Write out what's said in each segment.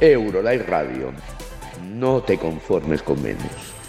Eurolife Radio. No te conformes con menos.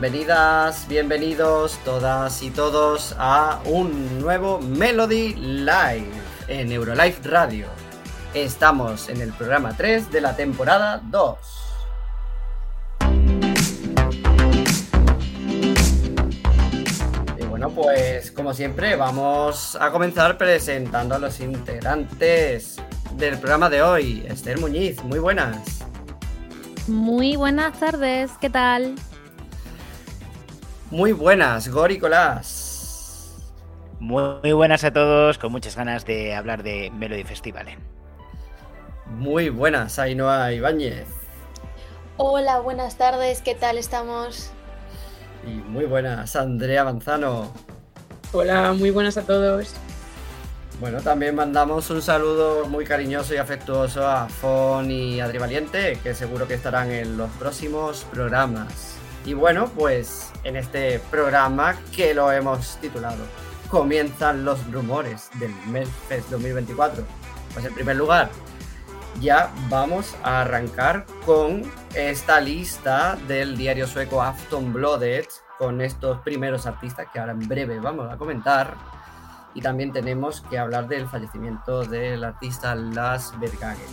Bienvenidas, bienvenidos todas y todos a un nuevo Melody Live en Eurolife Radio. Estamos en el programa 3 de la temporada 2. Y bueno, pues como siempre vamos a comenzar presentando a los integrantes del programa de hoy. Esther Muñiz, muy buenas. Muy buenas tardes, ¿qué tal? Muy buenas, Gori Colás. Muy buenas a todos, con muchas ganas de hablar de Melody Festival. ¿eh? Muy buenas, Ainhoa Ibáñez. Hola, buenas tardes, ¿qué tal estamos? Y muy buenas, Andrea Manzano. Hola, muy buenas a todos. Bueno, también mandamos un saludo muy cariñoso y afectuoso a Fon y Adri Valiente, que seguro que estarán en los próximos programas. Y bueno, pues en este programa que lo hemos titulado Comienzan los rumores del Melfest 2024. Pues en primer lugar, ya vamos a arrancar con esta lista del diario sueco Aftonbladet con estos primeros artistas que ahora en breve vamos a comentar y también tenemos que hablar del fallecimiento del artista Las Bergagen.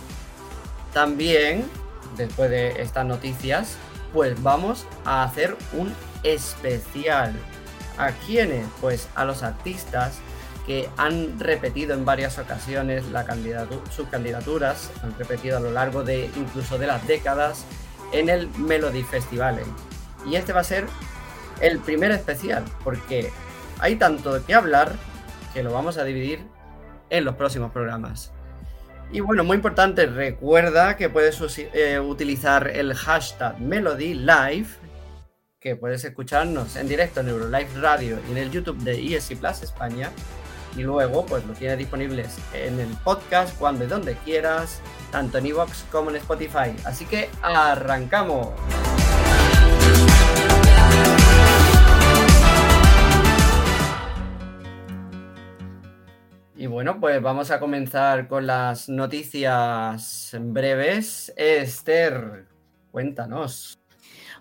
También, después de estas noticias, pues vamos a hacer un especial. ¿A quiénes? Pues a los artistas que han repetido en varias ocasiones la sus candidaturas, han repetido a lo largo de incluso de las décadas en el Melody Festival. Y este va a ser el primer especial, porque hay tanto qué hablar que lo vamos a dividir en los próximos programas. Y bueno, muy importante, recuerda que puedes eh, utilizar el hashtag MelodyLive, que puedes escucharnos en directo en Eurolife Radio y en el YouTube de ESC Plus España. Y luego, pues lo tienes disponibles en el podcast cuando y donde quieras, tanto en Evox como en Spotify. Así que arrancamos. Y bueno, pues vamos a comenzar con las noticias breves. Esther, cuéntanos.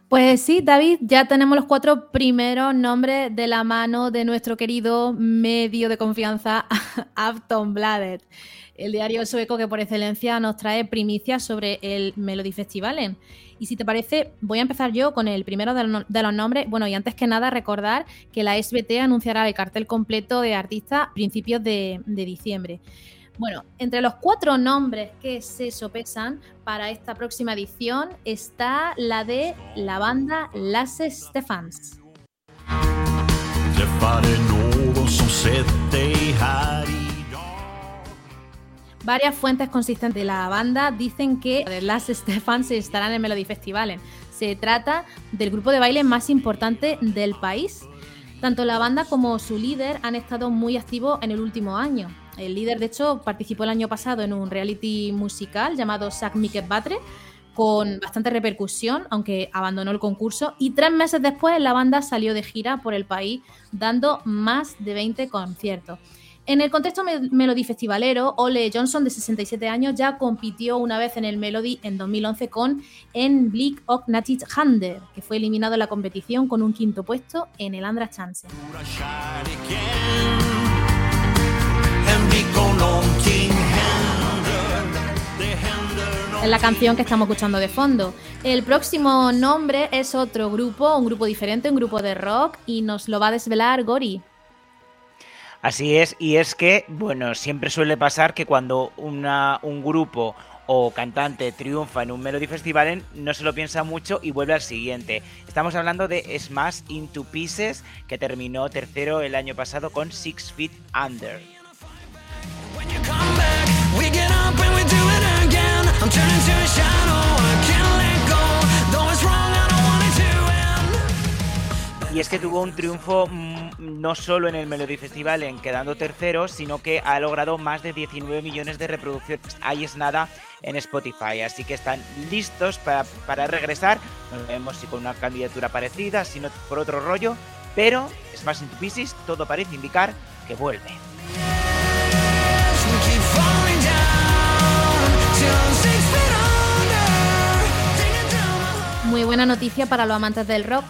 Pues sí, David, ya tenemos los cuatro primeros nombres de la mano de nuestro querido medio de confianza, Aftonbladet, el diario sueco que por excelencia nos trae primicias sobre el Melody Festivalen. Y si te parece, voy a empezar yo con el primero de, los nombres. Bueno, y antes que nada, recordar que la SBT anunciará el cartel completo de artistas a principios de, diciembre. Bueno, entre los cuatro nombres que se sopesan para esta próxima edición está la de la banda Las Stephans. Varias fuentes consistentes de la banda dicen que las Stephans estarán en Melody Festival. Se trata del grupo de baile más importante del país. Tanto la banda como su líder han estado muy activos en el último año. El líder, de hecho, participó el año pasado en un reality musical llamado Sack Mickey Batre, con bastante repercusión, aunque abandonó el concurso. Y tres meses después, la banda salió de gira por el país, dando más de 20 conciertos. En el contexto Melody Festivalero, Ole Johnson, de 67 años, ya compitió una vez en el Melody en 2011 con En Blick och Hander, que fue eliminado en la competición con un quinto puesto en el Andra Chance. Es la canción que estamos escuchando de fondo. El próximo nombre es otro grupo, un grupo diferente, un grupo de rock, y nos lo va a desvelar Gori. Así es, y es que, bueno, siempre suele pasar que cuando una, un grupo o cantante triunfa en un Melody Festival, no se lo piensa mucho y vuelve al siguiente. Estamos hablando de Smash Into Pieces, que terminó tercero el año pasado con Six Feet Under. Y es que tuvo un triunfo no solo en el Melody Festival en quedando tercero, sino que ha logrado más de 19 millones de reproducciones. Ahí es nada en Spotify, así que están listos para, regresar. No vemos si con una candidatura parecida, si no por otro rollo, pero más Into Pieces, todo parece indicar que vuelve. Muy buena noticia para los amantes del rock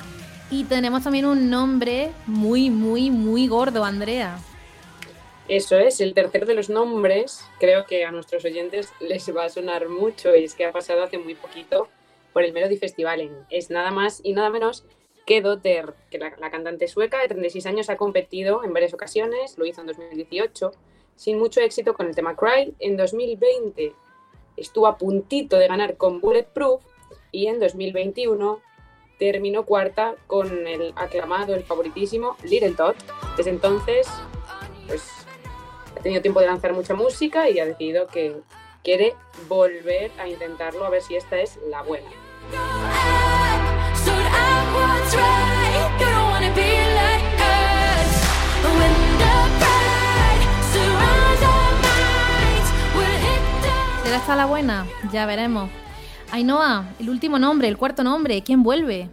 y tenemos también un nombre muy, muy, muy gordo, Andrea. Eso es, el tercero de los nombres, creo que a nuestros oyentes les va a sonar mucho y es que ha pasado hace muy poquito por el Melody Festival. Es nada más y nada menos que Dotter, que la, la, cantante sueca de 36 años ha competido en varias ocasiones, lo hizo en 2018, sin mucho éxito con el tema Cry. En 2020 estuvo a puntito de ganar con Bulletproof y en 2021 terminó cuarta con el aclamado, el favoritísimo Little Tot. Desde entonces, pues ha tenido tiempo de lanzar mucha música y ha decidido que quiere volver a intentarlo a ver si esta es la buena. ¿Será esta la buena? Ya veremos. Ainhoa, el último nombre, el cuarto nombre, ¿quién vuelve?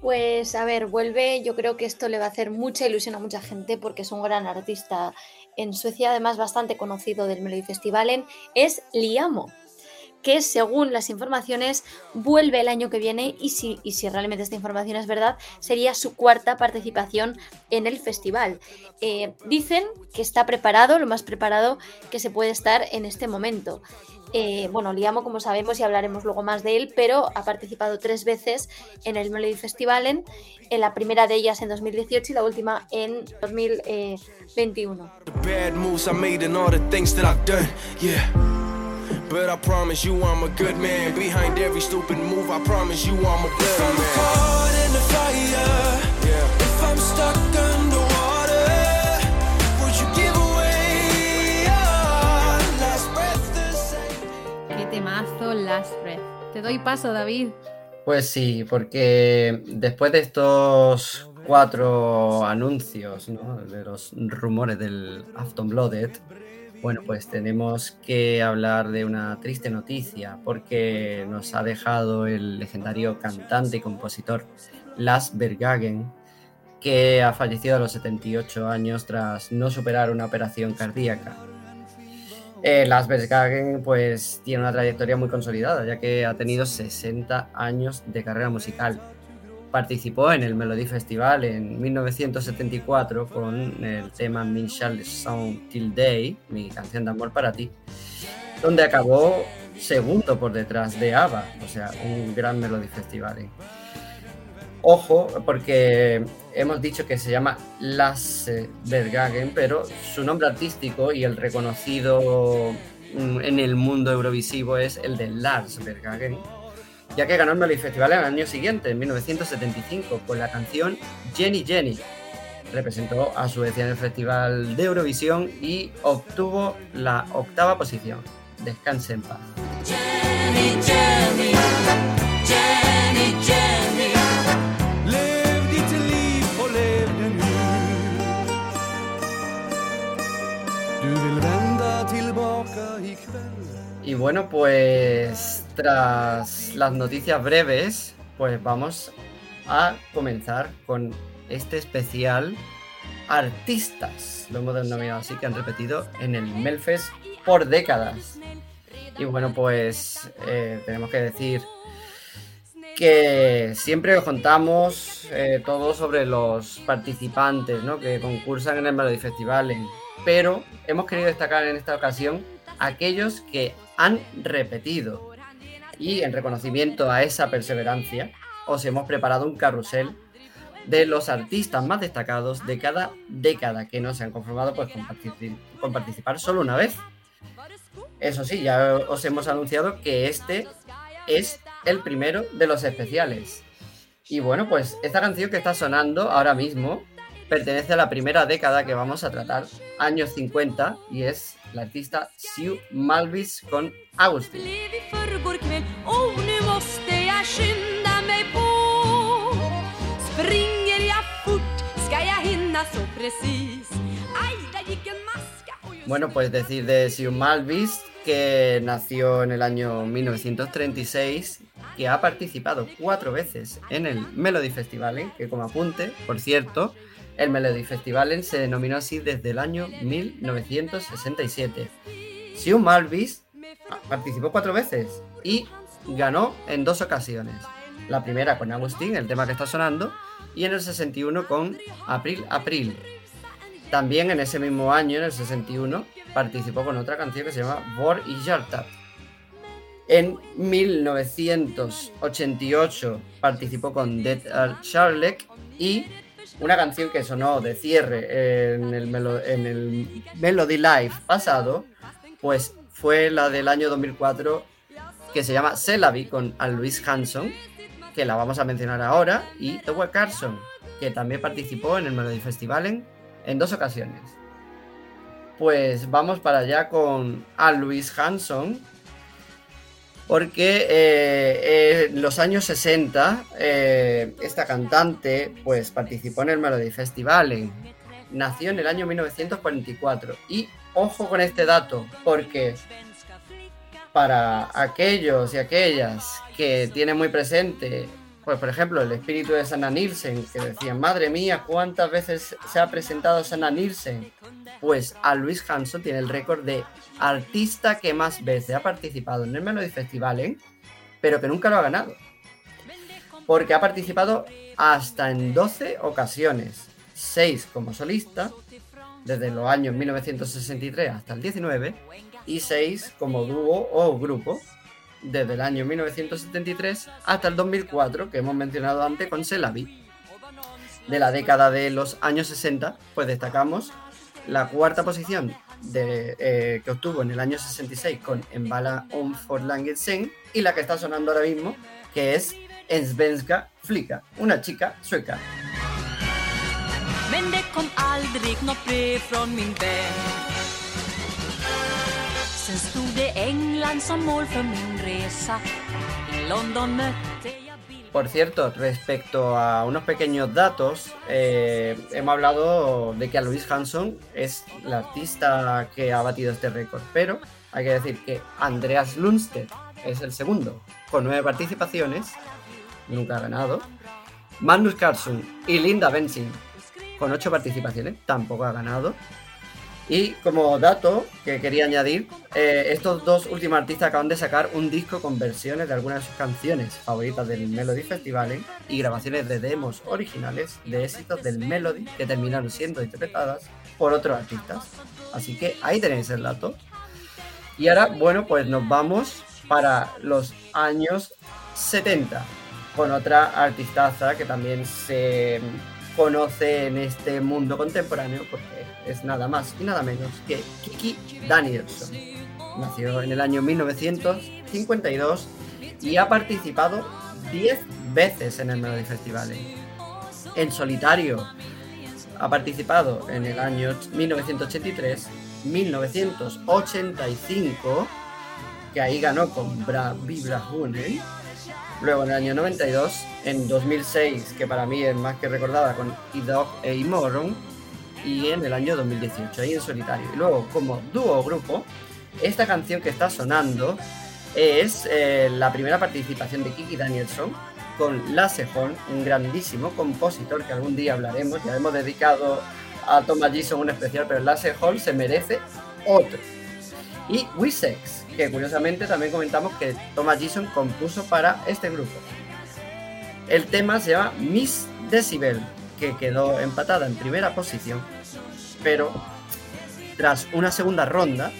Pues a ver, vuelve, yo creo que esto le va a hacer mucha ilusión a mucha gente porque es un gran artista en Suecia, además bastante conocido del Melody Festivalen, es Liamo, que según las informaciones vuelve el año que viene y si, realmente esta información es verdad, sería su cuarta participación en el festival. Eh, dicen que está preparado, lo más preparado que se puede estar en este momento. Eh, bueno, Liamo, como sabemos, y hablaremos luego más de él, pero ha participado tres veces en el Melody Festival, en, la primera de ellas en 2018 y la última en 2021. Last Breath. Te doy paso, David. Pues sí, porque después de estos cuatro anuncios, de los rumores del Afton Blooded, bueno, pues tenemos que hablar de una triste noticia, porque nos ha dejado el legendario cantante y compositor Lars Bergagen, que ha fallecido a los 78 años tras no superar una operación cardíaca. Eh, Las Bergagen pues tiene una trayectoria muy consolidada, ya que ha tenido 60 años de carrera musical. Participó en el Melody Festival en 1974 con el tema Min Shall Song Till Day, mi canción de amor para ti, donde acabó segundo por detrás de ABBA, o sea, un gran Melody Festival. Ojo, porque hemos dicho que se llama Lasse Bergagen, pero su nombre artístico y el reconocido mm, en el mundo eurovisivo es el de Lars Bergagen, ya que ganó el Melody Festival el año siguiente, en 1975, con la canción Jenny Jenny. Representó a Suecia en el Festival de Eurovisión y obtuvo la octava posición. Descanse en paz. Jenny, Jenny, Y bueno, pues tras las noticias breves, pues vamos a comenzar con este especial artistas, lo hemos denominado así, que han repetido en el Melfest por décadas. Y bueno, pues eh, tenemos que decir que siempre os contamos eh, todo sobre los participantes ¿no? que concursan en el Melody Festival, pero hemos querido destacar en esta ocasión aquellos que han repetido. Y en reconocimiento a esa perseverancia, os hemos preparado un carrusel de los artistas más destacados de cada década que no se han conformado pues, con, participar solo una vez. Eso sí, ya os hemos anunciado que este es el primero de los especiales. Y bueno, pues esta canción que está sonando ahora mismo pertenece a la primera década que vamos a tratar, años 50, y es la artista Sue Malvis con Agustin. Bueno, pues decir de Sue Malvis que nació en el año 1936, que ha participado cuatro veces en el Melody Festival, que como apunte, por cierto, el Melody Festival se denominó así desde el año 1967. Sue Malvis participó cuatro veces y ganó en dos ocasiones. La primera con Agustín, el tema que está sonando, y en el 61 con April April. También en ese mismo año, en el 61, participó con otra canción que se llama Vor y Jartat. En 1988 participó con Dead Charlek y una canción que sonó de cierre en el, Melody Live pasado, pues fue la del año 2004 que se llama Celavi con Al Luis Hanson, que la vamos a mencionar ahora, y Tower Carson, que también participó en el Melody Festival en, en dos ocasiones. Pues vamos para allá con Al Luis Hanson, porque eh, en los años 60 eh, esta cantante pues participó en el Melody Festival, nació en el año 1944 y ojo con este dato porque para aquellos y aquellas que tienen muy presente pues por ejemplo, el espíritu de Sanna Nielsen, que decían, madre mía, ¿cuántas veces se ha presentado Sanna Nielsen? Pues a Luis Hanson tiene el récord de artista que más veces ha participado en el Melody Festival, ¿eh? pero que nunca lo ha ganado. Porque ha participado hasta en 12 ocasiones, 6 como solista, desde los años 1963 hasta el 19, y 6 como dúo o grupo, desde el año 1973 hasta el 2004, que hemos mencionado antes con Selavi. De la década de los años 60, pues destacamos la cuarta posición eh, que obtuvo en el año 66 con Embala on for Sen y la que está sonando ahora mismo, que es Svenska Flika, una chica sueca. Por cierto, respecto a unos pequeños datos, eh, hemos hablado de que a Louise Hanson es la artista que ha batido este récord, pero hay que decir que Andreas Lundstedt es el segundo, con nueve participaciones, nunca ha ganado. Magnus Carlson y Linda Benzing, con ocho participaciones, tampoco ha ganado. Y como dato que quería añadir, eh, estos dos últimos artistas acaban de sacar un disco con versiones de algunas de sus canciones favoritas del Melody Festival y grabaciones de demos originales de éxitos del Melody que terminaron siendo interpretadas por otros artistas. Así que ahí tenéis el dato. Y ahora, bueno, pues nos vamos para los años 70 con otra artistaza que también se conoce en este mundo contemporáneo porque es nada más y nada menos que Kiki Danielson. Nació en el año 1952 y ha participado 10 veces en el Melody Festival. En solitario ha participado en el año 1983, 1985, que ahí ganó con Bra Vibra Luego en el año 92, en 2006, que para mí es más que recordada con Idog e Imoron, y en el año 2018, ahí en solitario. Y luego, como dúo grupo, esta canción que está sonando es eh, la primera participación de Kiki Danielson con Lasse Holm, un grandísimo compositor que algún día hablaremos. Ya hemos dedicado a Thomas Gison un especial, pero Lasse Holm se merece otro. Y Wessex, que curiosamente también comentamos que Thomas Gison compuso para este grupo. El tema se llama Miss Decibel, que quedó empatada en primera posición, pero tras una segunda ronda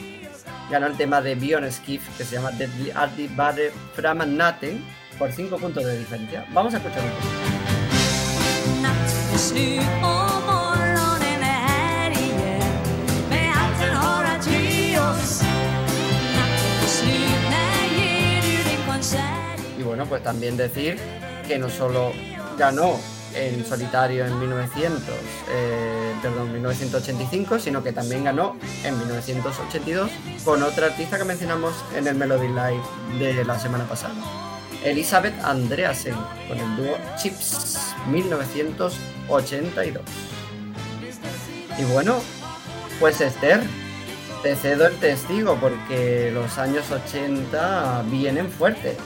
ganó el tema de Bion Skiff que se llama Deadly Arty Bare Framanaten por 5 puntos de diferencia. Vamos a escuchar un poco. Y bueno, pues también decir que no solo ganó en solitario en 1900, eh, perdón, 1985, sino que también ganó en 1982 con otra artista que mencionamos en el Melody Live de la semana pasada. Elizabeth Andreasen con el dúo Chips 1982. Y bueno, pues Esther, te cedo el testigo porque los años 80 vienen fuertes.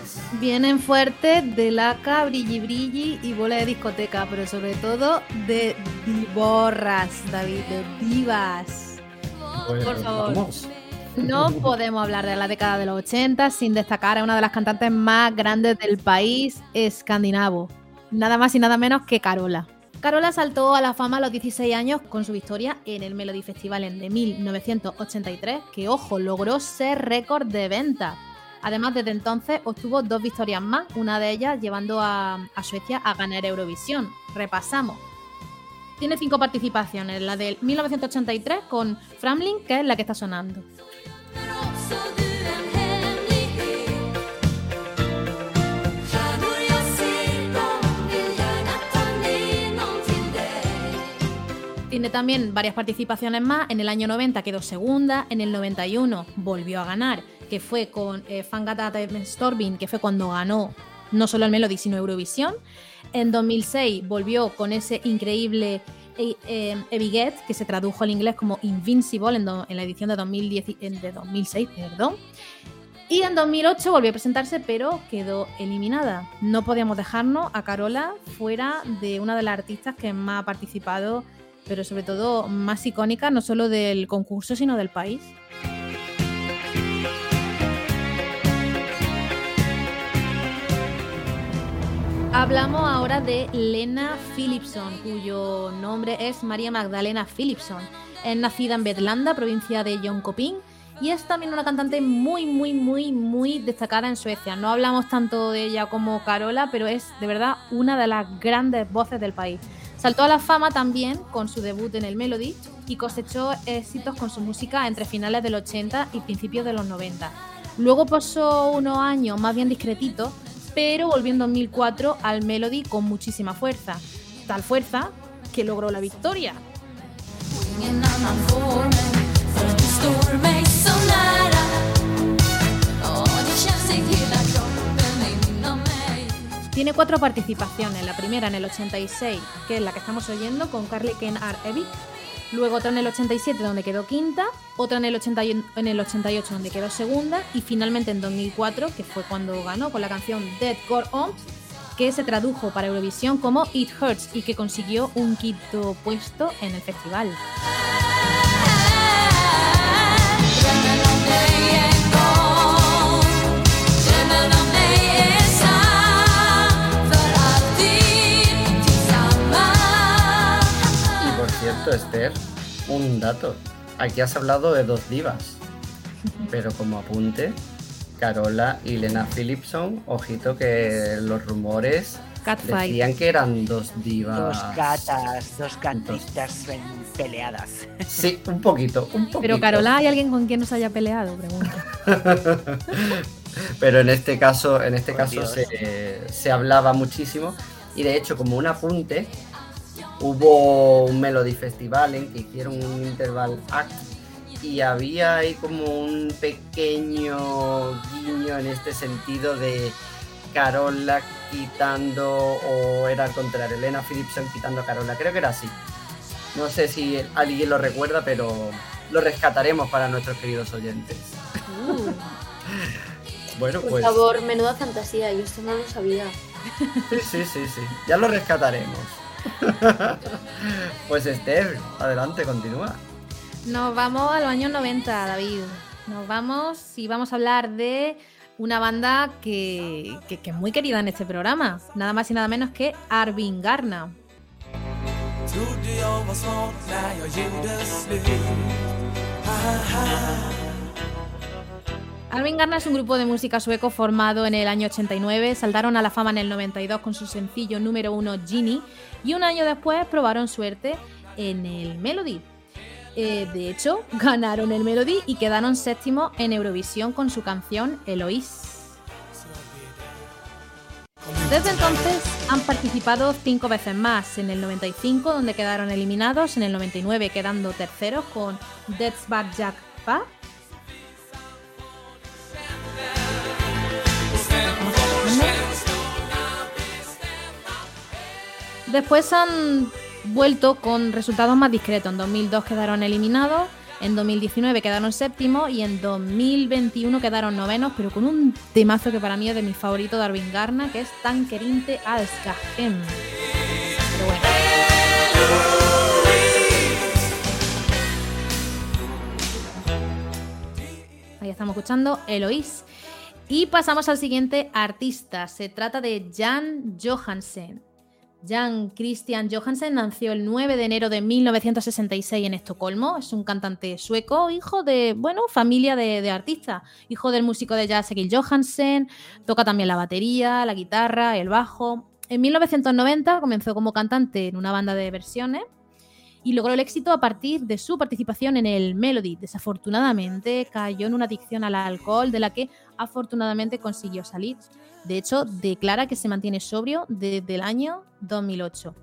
Vienen fuertes de laca, brilli brilli y bola de discoteca, pero sobre todo de divorras, David, de divas. Por favor. No podemos hablar de la década de los 80 sin destacar a una de las cantantes más grandes del país escandinavo. Nada más y nada menos que Carola. Carola saltó a la fama a los 16 años con su victoria en el Melody Festival en de 1983, que ojo, logró ser récord de venta. Además, desde entonces obtuvo dos victorias más, una de ellas llevando a, a Suecia a ganar Eurovisión. Repasamos. Tiene cinco participaciones, la del 1983 con Framling, que es la que está sonando. Tiene también varias participaciones más. En el año 90 quedó segunda, en el 91 volvió a ganar, que fue con eh, Fangata Storming, que fue cuando ganó no solo el Melody, sino Eurovisión. En 2006 volvió con ese increíble eh, eh que se tradujo al inglés como Invincible en, la edición de, 2010, de 2006. Perdón. Y en 2008 volvió a presentarse, pero quedó eliminada. No podíamos dejarnos a Carola fuera de una de las artistas que más ha participado pero sobre todo más icónica, no solo del concurso, sino del país. Hablamos ahora de Lena Philipson, cuyo nombre es María Magdalena Philipson. Es nacida en Vetlanda, provincia de Jönköping, y es también una cantante muy, muy, muy, muy destacada en Suecia. No hablamos tanto de ella como Carola, pero es de verdad una de las grandes voces del país. Saltó a la fama también con su debut en el Melody y cosechó éxitos con su música entre finales del 80 y principios de los 90. Luego pasó unos años más bien discretitos, pero volvió en 2004 al Melody con muchísima fuerza. Tal fuerza que logró la victoria. Tiene cuatro participaciones, la primera en el 86, que es la que estamos oyendo, con Carly Ken Ar Evic, luego otra en el 87 donde quedó quinta, otra en el, 88 donde quedó segunda. Y finalmente en 2004, que fue cuando ganó con la canción Dead Core On, que se tradujo para Eurovisión como It Hurts y que consiguió un quinto puesto en el festival. Esther, un dato. Aquí has hablado de dos divas, pero como apunte, Carola y Lena Philipson, ojito que los rumores decían que eran dos divas. Dos gatas, dos cantistas peleadas. Sí, un poquito, un poquito. Pero Carola, ¿hay alguien con quien nos haya peleado? Pregunto. pero en este caso, en este caso se, se hablaba muchísimo. Y de hecho, como un apunte, hubo un Melody Festival en que hicieron un interval act y había ahí como un pequeño guiño en este sentido de Carola quitando o era al contrario, Elena Philipson quitando a Carola, creo que era así. No sé si alguien lo recuerda, pero lo rescataremos para nuestros queridos oyentes. Uh. bueno, Por pues favor, menuda fantasía, yo esto no lo sabía. sí, sí, sí, sí, ya lo rescataremos. pues Esther, adelante, continúa. Nos vamos a los años 90, David. Nos vamos y vamos a hablar de una banda que, es muy querida en este programa. Nada más y nada menos que Arvin Garna. Garna es un grupo de música sueco formado en el año 89, saltaron a la fama en el 92 con su sencillo número uno Genie y un año después probaron suerte en el Melody. Eh, de hecho, ganaron el Melody y quedaron séptimo en Eurovisión con su canción Eloís. Desde entonces han participado cinco veces más, en el 95 donde quedaron eliminados, en el 99 quedando terceros con Death's Bad Jack Pa. Después han vuelto con resultados más discretos. En 2002 quedaron eliminados, en 2019 quedaron séptimos y en 2021 quedaron novenos, pero con un temazo que para mí es de mi favorito, Darwin Garna, que es Tankerinte Alskahem. Pero bueno. Ahí estamos escuchando Eloís. Y pasamos al siguiente artista. Se trata de Jan Johansen. Jan Christian Johansen nació el 9 de enero de 1966 en Estocolmo. Es un cantante sueco, hijo de, bueno, familia de, artistas. Hijo del músico de jazz Johansen. Toca también la batería, la guitarra, el bajo. En 1990 comenzó como cantante en una banda de versiones y logró el éxito a partir de su participación en el Melody. Desafortunadamente cayó en una adicción al alcohol de la que afortunadamente consiguió salir. De hecho, declara que se mantiene sobrio desde el año 2008.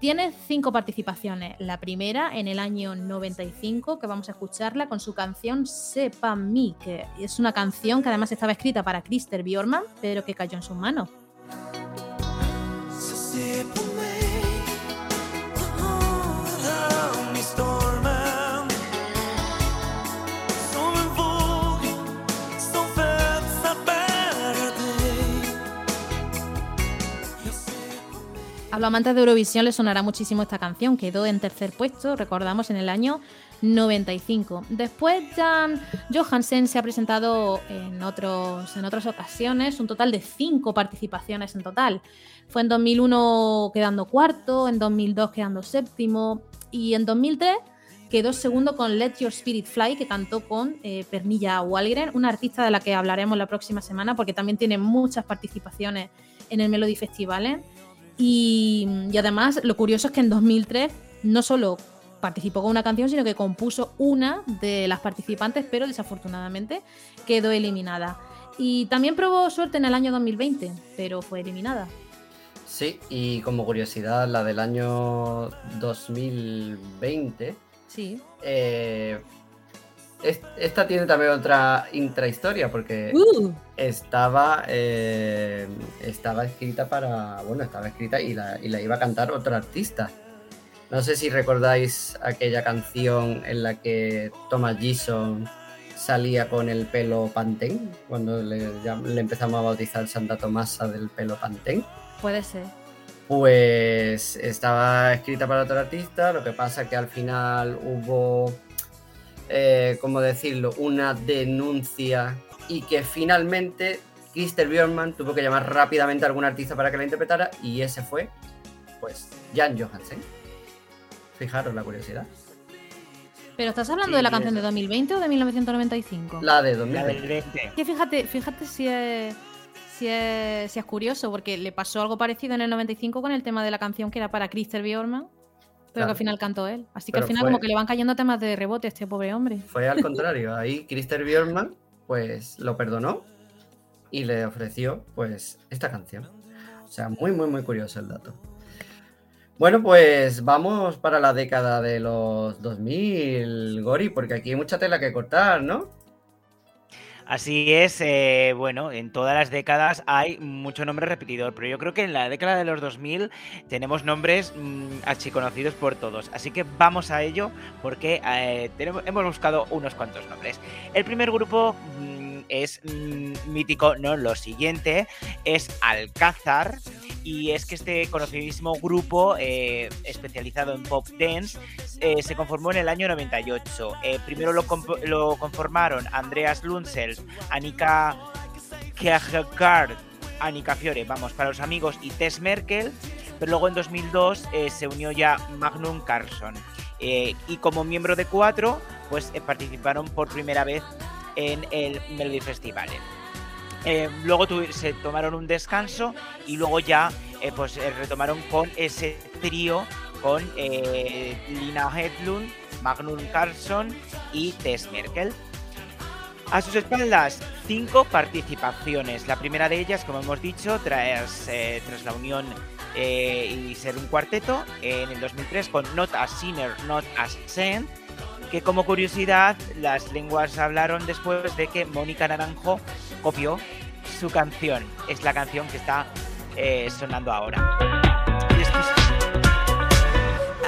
Tiene cinco participaciones. La primera en el año 95, que vamos a escucharla con su canción Sepa Mi, que es una canción que además estaba escrita para Christer Bjorman, pero que cayó en sus manos. A los amantes de Eurovisión les sonará muchísimo esta canción, quedó en tercer puesto, recordamos, en el año 95. Después Jan Johansen se ha presentado en, otros, en otras ocasiones, un total de cinco participaciones en total. Fue en 2001 quedando cuarto, en 2002 quedando séptimo y en 2003 quedó segundo con Let Your Spirit Fly, que cantó con eh, Pernilla Walgren, una artista de la que hablaremos la próxima semana porque también tiene muchas participaciones en el Melody Festival. ¿eh? Y, además, lo curioso es que en 2003 no solo participó con una canción, sino que compuso una de las participantes, pero desafortunadamente quedó eliminada. Y también probó suerte en el año 2020, pero fue eliminada. Sí, y como curiosidad, la del año 2020 sí. Eh, esta tiene también otra intrahistoria porque uh. estaba, eh, estaba escrita para. Bueno, estaba escrita y la, iba a cantar otro artista. No sé si recordáis aquella canción en la que Thomas Gison salía con el pelo Pantene, cuando le, le, empezamos a bautizar Santa Tomasa del pelo Pantene. Puede ser. Pues estaba escrita para otro artista, lo que pasa que al final hubo eh, ¿cómo decirlo?, una denuncia y que finalmente Christer Björnman tuvo que llamar rápidamente a algún artista para que la interpretara y ese fue, pues, Jan Johansen. Fijaros la curiosidad. ¿Pero estás hablando de la canción de 2020 o de 1995? La de 2020. Que fíjate, fíjate si es, si es, si es curioso, porque le pasó algo parecido en el 95 con el tema de la canción que era para Christer Bjornman pero que al final cantó él. Así que al final como que le van cayendo temas de rebote a este pobre hombre. Fue al contrario. Ahí Christer Björnman pues lo perdonó y le ofreció pues esta canción. O sea, muy, muy, muy curioso el dato. Bueno, pues vamos para la década de los 2000, Gori, porque aquí hay mucha tela que cortar, ¿no? Así es, eh, bueno, en todas las décadas hay mucho nombre repetidor, pero yo creo que en la década de los 2000 tenemos nombres mmm, archiconocidos por todos. Así que vamos a ello porque eh, hemos buscado unos cuantos nombres. El primer grupo mm, es mm, mítico, no lo siguiente, es Alcázar y es que este conocidísimo grupo eh, especializado en pop dance eh, se conformó en el año 98. Eh, primero lo, conformaron Andreas Lunzel, Annika Kjærgaard, Annika Fiore, vamos, para los amigos, y Tess Merkel, pero luego en 2002 se unió ya Magnum Carlson. y como miembro de cuatro, pues participaron por primera vez en el Melody Festival. Eh, luego se tomaron un descanso y luego ya eh, pues eh, retomaron con ese trío con Lina Hedlund, Magnus Carlson y Tess Merkel. A sus espaldas, cinco participaciones. La primera de ellas, como hemos dicho, tras, tras la unión y ser un cuarteto en el 2003 con Not a Sinner, Not a Saint, que como curiosidad las lenguas hablaron después de que Mónica Naranjo copió su canción. Es la canción que está eh, sonando ahora.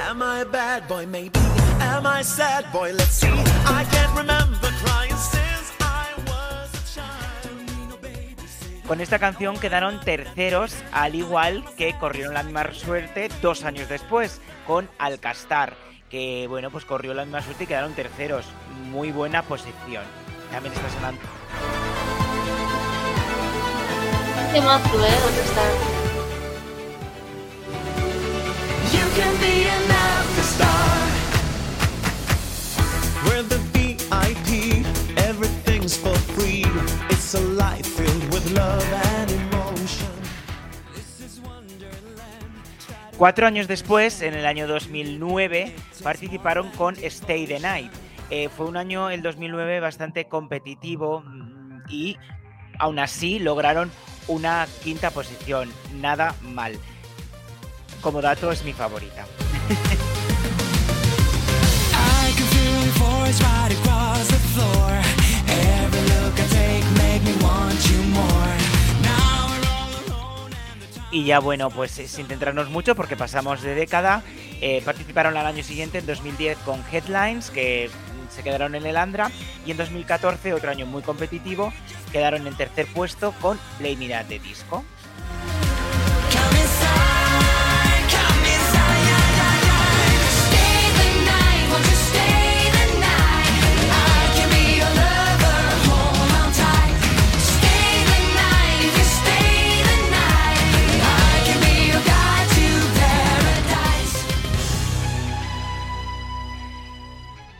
Am I a bad boy? Maybe. Am I sad boy? Let's see. I can't remember crying since I was a child. Con esta canción quedaron terceros, al igual que corrieron la misma suerte dos años después, con Alcastar, que bueno, pues corrió la misma suerte y quedaron terceros. Muy buena posición. También está sonando. Qué mazo, ¿eh? ¿Dónde está? You can be an after star. We're the VIP. Everything's for free. It's a life filled with love Cuatro años después, en el año 2009, participaron con Stay the Night. Eh, fue un año, el 2009, bastante competitivo mm, y aún así lograron una quinta posición. Nada mal. Como dato es mi favorita. Y ya bueno, pues eh, sin centrarnos mucho porque pasamos de década, eh, participaron al año siguiente, en 2010, con Headlines, que mm, se quedaron en el Andra, y en 2014, otro año muy competitivo, quedaron en tercer puesto con Blame It de Disco.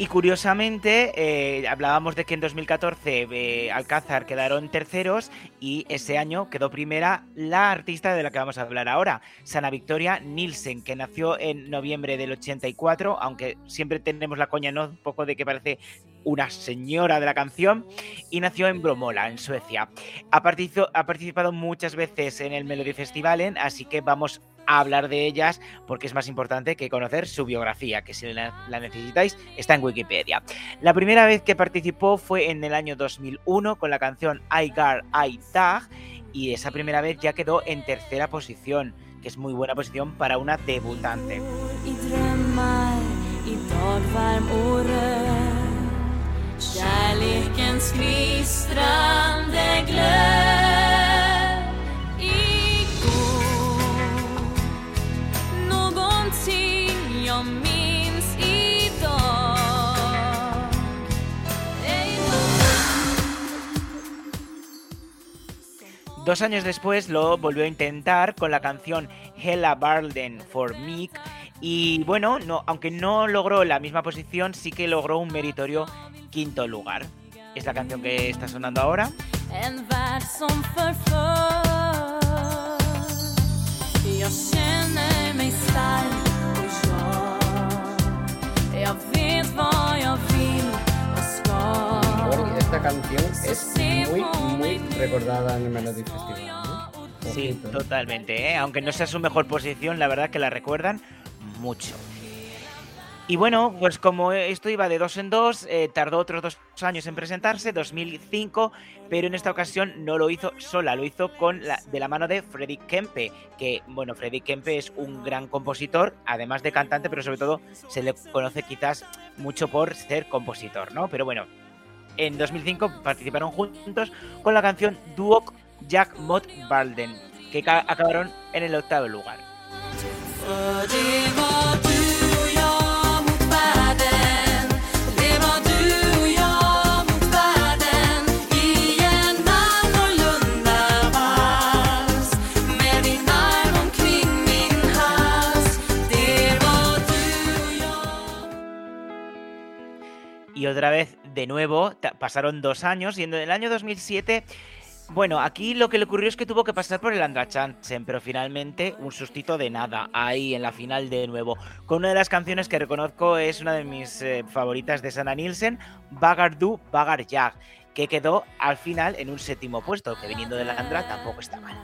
Y curiosamente, eh, hablábamos de que en 2014 eh, Alcázar quedaron terceros y ese año quedó primera la artista de la que vamos a hablar ahora, Sana Victoria Nielsen, que nació en noviembre del 84, aunque siempre tenemos la coña, ¿no? Un poco de que parece una señora de la canción, y nació en Bromola, en Suecia. Ha, participado muchas veces en el Melody Festivalen, así que vamos a hablar de ellas porque es más importante que conocer su biografía, que si la, necesitáis está en Wikipedia. La primera vez que participó fue en el año 2001 con la canción I Gar I Tag y esa primera vez ya quedó en tercera posición, que es muy buena posición para una debutante. Kärlekens gnistrande glöd Dos años después lo volvió a intentar con la canción Hella Barden for Meek y bueno, no, aunque no logró la misma posición, sí que logró un meritorio quinto lugar. Es la canción que está sonando ahora. Esta canción es muy, muy recordada en el Melody Festival. ¿no? Sí, Ojito, totalmente. ¿eh? Aunque no sea su mejor posición, la verdad que la recuerdan mucho. Y bueno, pues como esto iba de dos en dos, eh, tardó otros dos años en presentarse, 2005, pero en esta ocasión no lo hizo sola, lo hizo con la, de la mano de Freddy Kempe, que bueno, Freddy Kempe es un gran compositor, además de cantante, pero sobre todo se le conoce quizás mucho por ser compositor, ¿no? Pero bueno, en 2005 participaron juntos con la canción Duok Jack Mott Balden, que ca- acabaron en el octavo lugar. Y otra vez, de nuevo, pasaron dos años y en el año 2007, bueno, aquí lo que le ocurrió es que tuvo que pasar por el Andra Chansen, pero finalmente un sustito de nada, ahí en la final de nuevo, con una de las canciones que reconozco es una de mis eh, favoritas de Sana Nielsen, Bagar Du, Bagar Jag. que quedó al final en un séptimo puesto, que viniendo de la Andra tampoco está mal.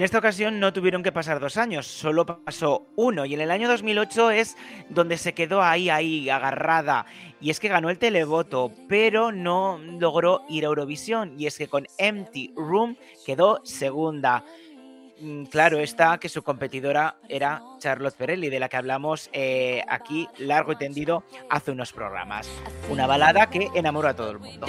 En esta ocasión no tuvieron que pasar dos años, solo pasó uno. Y en el año 2008 es donde se quedó ahí, ahí, agarrada. Y es que ganó el televoto, pero no logró ir a Eurovisión. Y es que con Empty Room quedó segunda. Mm, Claro está que su competidora era Charlotte Perelli, de la que hablamos eh, aquí largo y tendido hace unos programas. Una balada que enamoró a todo el mundo.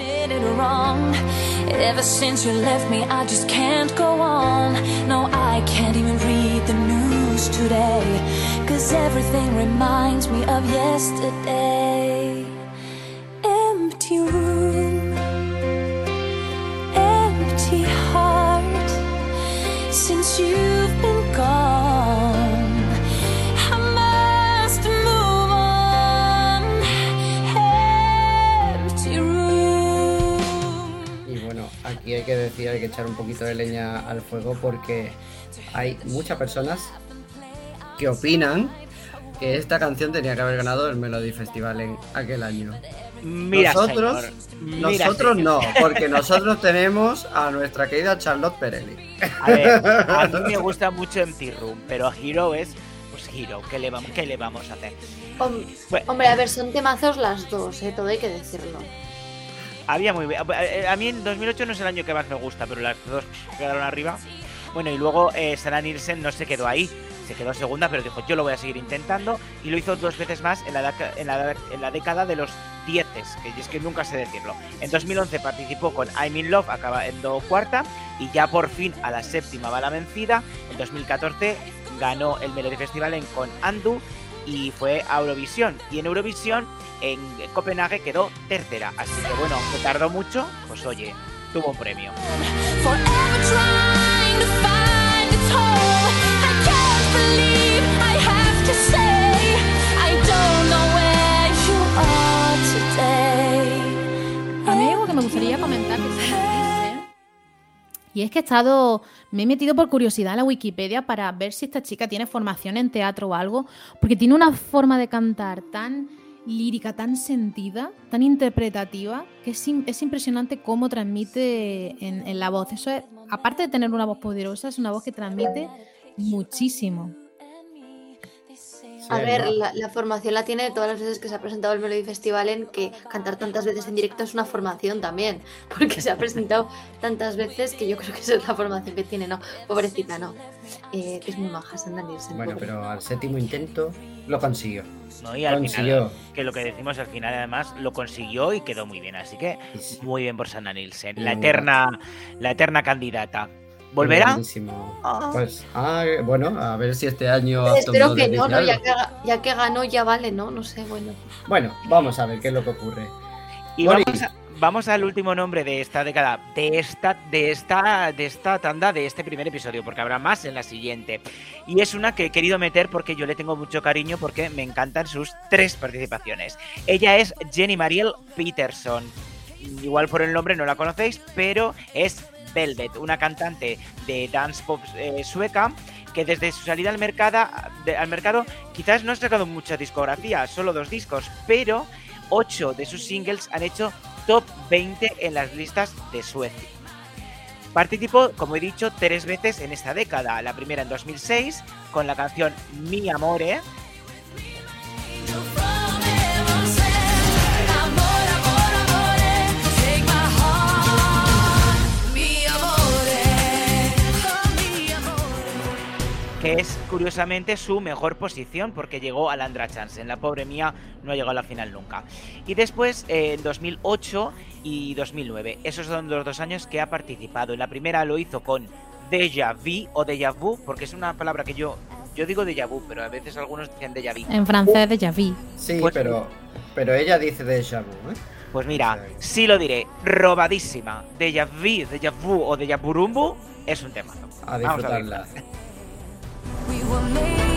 Aquí hay que decir, hay que echar un poquito de leña al fuego porque hay muchas personas que opinan que esta canción tenía que haber ganado el Melody Festival en aquel año. Mira, nosotros señor, mira, nosotros señor. no, porque nosotros tenemos a nuestra querida Charlotte Perelli. A ver, a mí me gusta mucho Empty Room, pero Hero es, pues Hero, ¿qué le vamos, qué le vamos a hacer? Hom- Bueno. Hombre, a ver, son temazos las dos, ¿eh? todo hay que decirlo. Había muy bien. A mí en 2008 no es el año que más me gusta, pero las dos quedaron arriba. Bueno, y luego eh, Sarah Nielsen no se quedó ahí, se quedó segunda, pero dijo yo lo voy a seguir intentando y lo hizo dos veces más en la, década de los dieces, que es que nunca sé decirlo. En 2011 participó con I'm in Love, acabando cuarta, y ya por fin a la séptima va la vencida. En 2014 ganó el Melody Festival en con Andu y fue a Eurovisión. Y en Eurovisión, en Copenhague, quedó tercera. Así que bueno, aunque tardó mucho, pues oye, tuvo un premio. Me gustaría comentar que y es que he estado, me he metido por curiosidad a la Wikipedia para ver si esta chica tiene formación en teatro o algo, porque tiene una forma de cantar tan lírica, tan sentida, tan interpretativa, que es, im- es impresionante cómo transmite en la voz. Eso es, aparte de tener una voz poderosa, es una voz que transmite muchísimo. A Sí, ver, ¿no? la, la formación la tiene de todas las veces que se ha presentado el Melody Festival en que cantar tantas veces en directo es una formación también, porque se ha presentado tantas veces que yo creo que esa es la formación que tiene, ¿no? Pobrecita, no. Eh, que es muy maja, Sandra Nielsen. Bueno, pobre. pero al séptimo intento lo consiguió. ¿no? Y al Consiguió. final, que lo que decimos al final además lo consiguió y quedó muy bien. Así que muy bien por Sana Nielsen, la eterna, la eterna candidata. ¿Volverá? Ah. Pues, ah, bueno, a ver si este año. Espero que no, ¿no? Ya que, ha- ya que ganó, ya vale, ¿no? No sé, bueno. Bueno, vamos a ver qué es lo que ocurre. Y Boris. vamos, a- vamos al último nombre de esta década, de esta, de esta, de esta tanda, de este primer episodio, porque habrá más en la siguiente. Y es una que he querido meter porque yo le tengo mucho cariño porque me encantan sus tres participaciones. Ella es Jenny Mariel Peterson. Igual por el nombre no la conocéis, pero es Velvet, una cantante de dance pop eh, sueca que desde su salida al mercado, al mercado quizás no ha sacado mucha discografía, solo dos discos, pero 8 de sus singles han hecho top 20 en las listas de Suecia. Participó, como he dicho, tres veces en esta década. La primera en 2006 con la canción Mi Amore. Que es curiosamente su mejor posición porque llegó a la Andra Chance. En la pobre mía no llegó a la final nunca. Y después eh, en 2008 y 2009. Esos son los dos años que ha participado. En la primera lo hizo con Deja Vu o Deja Vu, porque es una palabra que yo yo digo Deja Vu, pero a veces algunos dicen Deja Vu. En francés de Javi. Sí, Pues- pero, pero ella dice de Shabu, ¿eh? Pues mira, sí lo diré, robadísima. Deja Vu, Deja Vu o Deja Burumbu, es un temazo. A Vamos a disfrutarla. We were made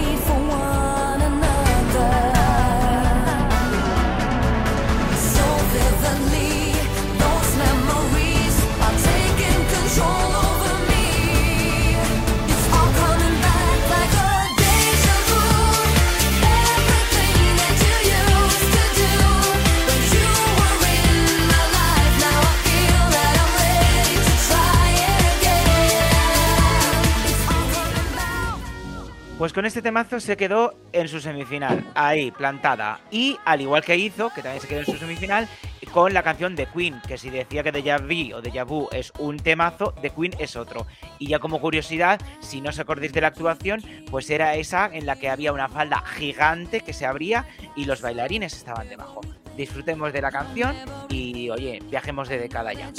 Pues con este temazo se quedó en su semifinal, ahí, plantada. Y al igual que hizo, que también se quedó en su semifinal, con la canción de Queen, que si decía que Deja Vu o Deja Vu es un temazo, de Queen es otro. Y ya como curiosidad, si no os acordáis de la actuación, pues era esa en la que había una falda gigante que se abría y los bailarines estaban debajo. Disfrutemos de la canción y, oye, viajemos de década ya.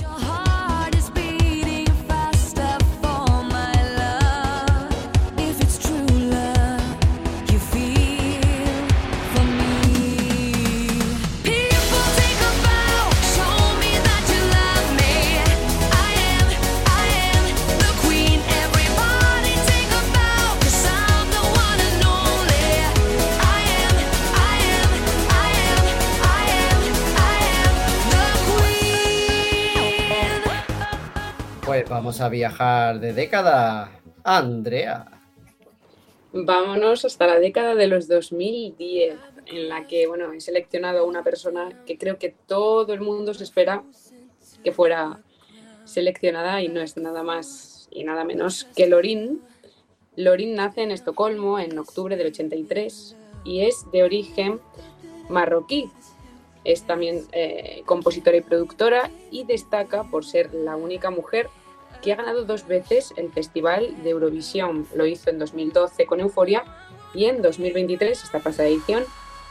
Pues vamos a viajar de década. Andrea. Vámonos hasta la década de los 2010, en la que bueno, he seleccionado a una persona que creo que todo el mundo se espera que fuera seleccionada y no es nada más y nada menos que Lorin. Lorin nace en Estocolmo en octubre del 83 y es de origen marroquí. Es también eh, compositora y productora y destaca por ser la única mujer que ha ganado dos veces el Festival de Eurovisión. Lo hizo en 2012 con Euforia y en 2023, esta pasada edición,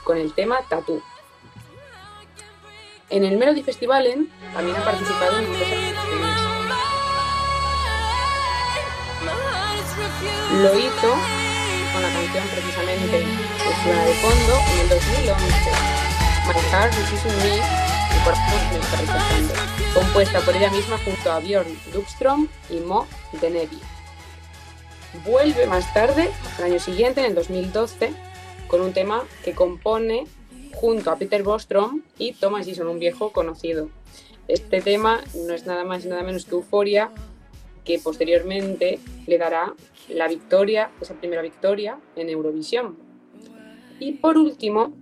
con el tema Tattoo. En el Melody Festivalen también ha participado en. Lo hizo con la canción precisamente suena de fondo en el 2011. My Heart Me, compuesta por ella misma junto a Björn Dubstrom y Mo Denevi. Vuelve más tarde, al año siguiente, en el 2012, con un tema que compone junto a Peter Bostrom y Thomas Gison, un viejo conocido. Este tema no es nada más y nada menos que Euforia, que posteriormente le dará la victoria, esa primera victoria en Eurovisión. Y por último,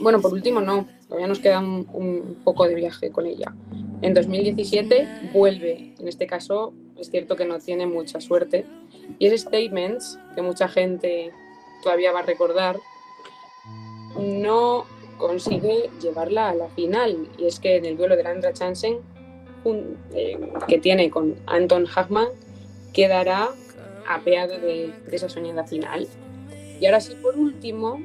bueno, por último no, todavía nos queda un, un poco de viaje con ella. En 2017 vuelve, en este caso es cierto que no tiene mucha suerte, y es Statements, que mucha gente todavía va a recordar, no consigue llevarla a la final. Y es que en el duelo de Landra Chansen, jun- eh, que tiene con Anton Hagman, quedará apeado de, de esa soñada final. Y ahora sí, por último,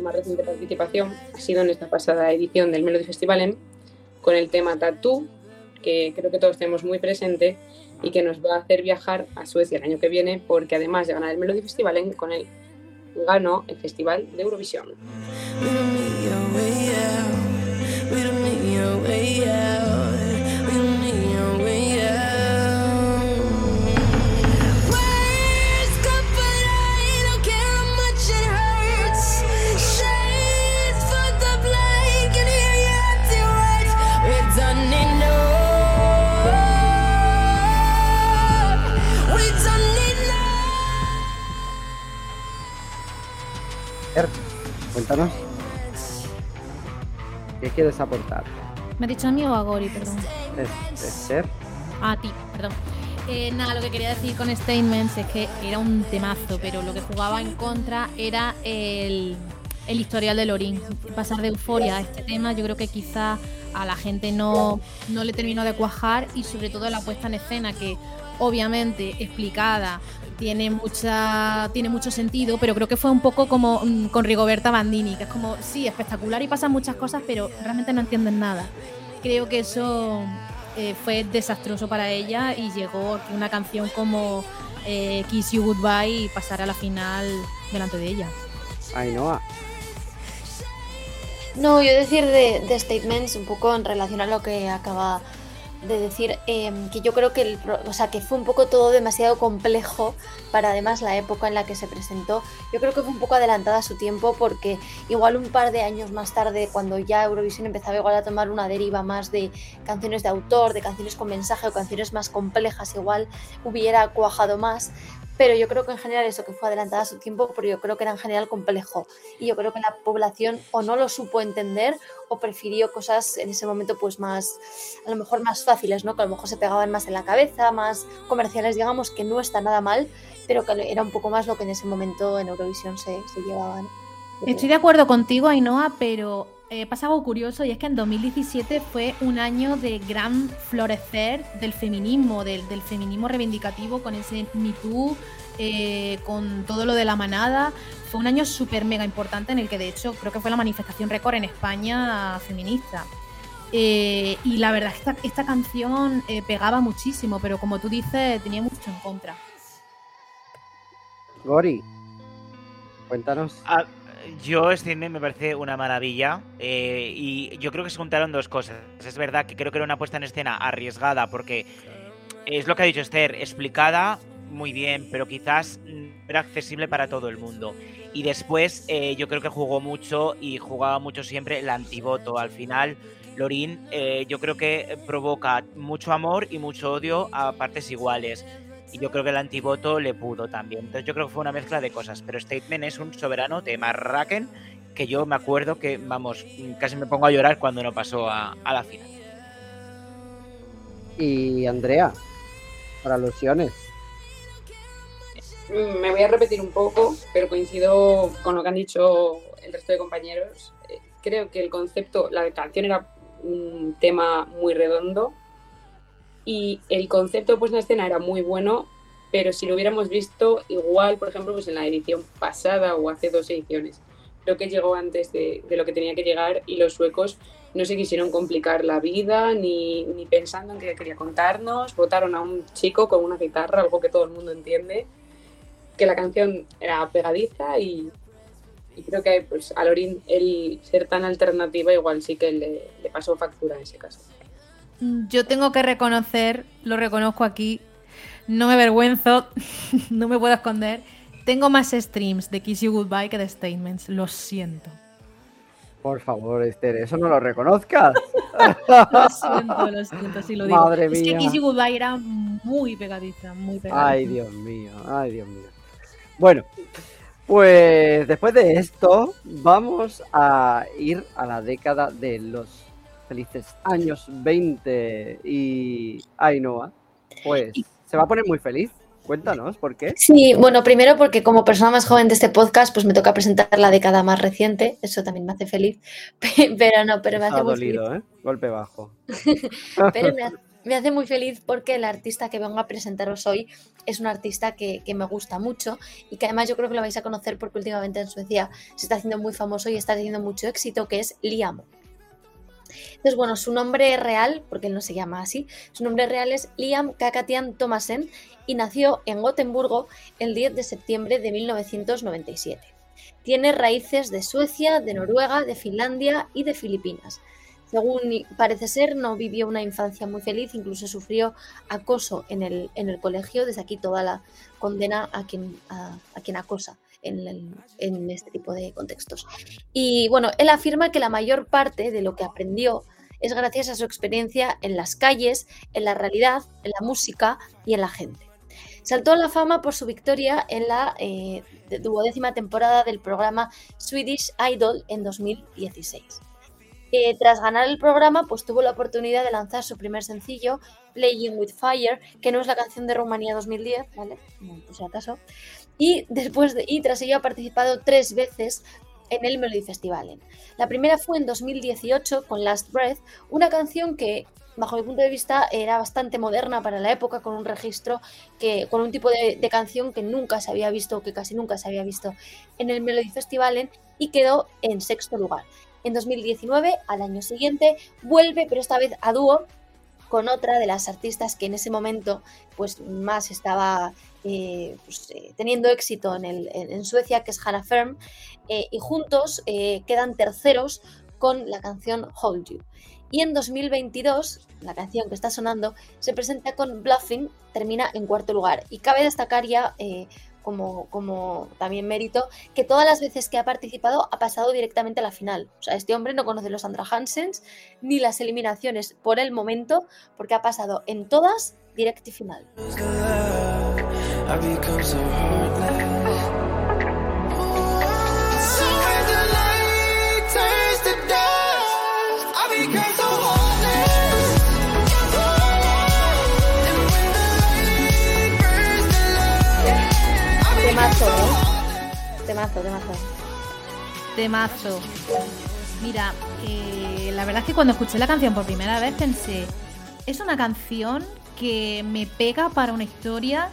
más reciente participación ha sido en esta pasada edición del Melody Festivalen con el tema Tattoo, que creo que todos tenemos muy presente y que nos va a hacer viajar a Suecia el año que viene, porque además de ganar el Melody Festivalen, con él ganó el Festival de Eurovisión. Cuéntanos. ¿Qué quieres aportar? ¿Me ha dicho a mí o a Gori, perdón? Es, es ser. Ah, a ti, perdón. Eh, nada, lo que quería decir con Statements es que era un temazo, pero lo que jugaba en contra era el, el historial de Lorin. Pasar de euforia a este tema, yo creo que quizá a la gente no, no le terminó de cuajar y sobre todo la puesta en escena, que obviamente explicada tiene mucha tiene mucho sentido, pero creo que fue un poco como mm, con Rigoberta Bandini, que es como, sí, espectacular y pasan muchas cosas, pero realmente no entienden nada. Creo que eso eh, fue desastroso para ella y llegó a que una canción como eh, Kiss You Goodbye y pasar a la final delante de ella. Ainhoa. No, yo decir de, de Statements un poco en relación a lo que acaba de decir em, que yo creo que, el, o sea, que fue un poco todo demasiado complejo para además la época en la que se presentó. Yo creo que fue un poco adelantada a su tiempo porque igual un par de años más tarde, cuando ya Eurovisión empezaba igual a tomar una deriva más de canciones de autor, de canciones con mensaje o canciones más complejas, igual hubiera cuajado más. Pero yo creo que en general eso que fue adelantada a su tiempo, pero yo creo que era en general complejo. Y yo creo que la población o no lo supo entender o prefirió cosas en ese momento pues más, a lo mejor más fáciles, ¿no? Que a lo mejor se pegaban más en la cabeza, más comerciales, digamos, que no está nada mal, pero que era un poco más lo que en ese momento en Eurovisión se, se llevaba, ¿no? Yo Estoy de acuerdo contigo, Ainhoa, pero eh, pasa algo curioso y es que en 2017 fue un año de gran florecer del feminismo, del, del feminismo reivindicativo con ese Me Too, eh, con todo lo de la manada. Fue un año súper mega importante en el que de hecho creo que fue la manifestación récord en España feminista. Eh, y la verdad es que esta, esta canción eh, pegaba muchísimo, pero como tú dices, tenía mucho en contra. Gori, cuéntanos. Ah, yo este me parece una maravilla eh, y yo creo que se juntaron dos cosas. Es verdad que creo que era una puesta en escena arriesgada porque es lo que ha dicho Esther, explicada muy bien, pero quizás era accesible para todo el mundo. Y después eh, yo creo que jugó mucho y jugaba mucho siempre el antivoto. Al final, Lorin eh, yo creo que provoca mucho amor y mucho odio a partes iguales. Y yo creo que el antivoto le pudo también. Entonces yo creo que fue una mezcla de cosas. Pero Statement es un soberano de Marraken que yo me acuerdo que, vamos, casi me pongo a llorar cuando no pasó a, a la final. Y Andrea, para alusiones. Mm, Me voy a repetir un poco, pero coincido con lo que han dicho el resto de compañeros. Eh, Creo que el concepto, la canción era un tema muy redondo y el concepto pues en escena era muy bueno, pero si lo hubiéramos visto igual, por ejemplo, pues en la edición pasada o hace dos ediciones, creo que llegó antes de, de lo que tenía que llegar y los suecos no se quisieron complicar la vida ni, ni pensando en qué quería contarnos, votaron a un chico con una guitarra, algo que todo el mundo entiende que la canción era pegadiza y, y creo que pues, a Lorin el ser tan alternativa igual sí que le, le pasó factura en ese caso. Yo tengo que reconocer, lo reconozco aquí, no me avergüenzo, no me puedo esconder. Tengo más streams de Kiss You Goodbye que de Statements, lo siento. Por favor, Esther, eso no lo reconozcas. Lo siento, lo siento, sí lo digo. Madre es que mía. Kiss You Goodbye era muy pegadiza, muy pegadiza. Ay, Dios mío, ay, Dios mío. Bueno, pues después de esto, vamos a ir a la década de los felices años 20 y Ainhoa, pues se va a poner muy feliz. Cuéntanos, ¿por qué? Sí, bueno, primero porque como persona más joven de este podcast, pues me toca presentar la década más reciente, eso también me hace feliz, pero no, pero me Está hace muy feliz. dolido, ¿eh? Golpe bajo. Pero me, ha- me hace muy feliz porque el artista que vengo a presentaros hoy es un artista que, que me gusta mucho y que además yo creo que lo vais a conocer porque últimamente en Suecia se está haciendo muy famoso y está teniendo mucho éxito, que es Liam. Entonces, bueno, su nombre real, porque él no se llama así, su nombre real es Liam Kakatian Thomasen y nació en Gotemburgo el 10 de septiembre de 1997. Tiene raíces de Suecia, de Noruega, de Finlandia y de Filipinas. Según parece ser, no vivió una infancia muy feliz, incluso sufrió acoso en el, en el colegio. Desde aquí toda la condena a quien, a quien acosa en, en este tipo de contextos. Y bueno, él afirma que la mayor parte de lo que aprendió es gracias a su experiencia en las calles, en la realidad, en la música y en la gente. Saltó a la fama por su victoria en la eh, duodécima temporada del programa Swedish Idol en 2016. Eh, tras ganar el programa, pues tuvo la oportunidad de lanzar su primer sencillo, Playing with Fire, que no es la canción de Rumanía 2010, ¿vale? No, por si acaso. Y, después de, y tras ello ha participado tres veces en el Melody Festival. La primera fue en 2018 con Last Breath, una canción que, bajo mi punto de vista, era bastante moderna para la época, con un registro, que, con un tipo de, de canción que nunca se había visto, que casi nunca se había visto en el Melody Festival, y quedó en sexto lugar. En 2019, al año siguiente, vuelve, pero esta vez a dúo, con otra de las artistas que en ese momento pues más estaba eh, pues, eh, teniendo éxito en, el- en- en Suecia, que es Hannah Firm, eh, y juntos eh, quedan terceros con la canción Hold You. Y en 2022, la canción que está sonando se presenta con Bluffing, termina en cuarto lugar. Y cabe destacar ya, eh, como, como también mérito, que todas las veces que ha participado ha pasado directamente a la final. O sea, este hombre no conoce los Sandra Hansens ni las eliminaciones por el momento, porque ha pasado en todas directo y final. I become so heartless. So the light turns to dust, I become so heartless. And when the light burns the love, I Temazo, become. Temazo, temazo. Temazo. Mira, eh, la verdad es que cuando escuché la canción por primera vez pensé, es una canción que me pega para una historia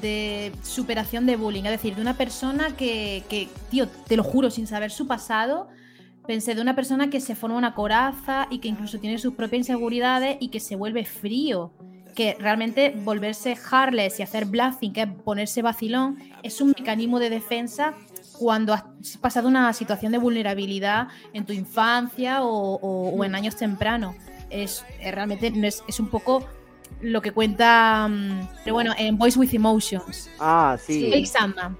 de superación de bullying. Es decir, de una persona que, tío, te lo juro, sin saber su pasado, pensé de una persona que se forma una coraza y que incluso tiene sus propias inseguridades y que se vuelve frío. Que realmente volverse harless y hacer bluffing, que es ponerse vacilón, es un mecanismo de defensa cuando has pasado una situación de vulnerabilidad en tu infancia o, en años tempranos. Es, realmente es un poco lo que cuenta, mm, pero bueno, en Voice with Emotions. Ah, sí. Fake Sandman.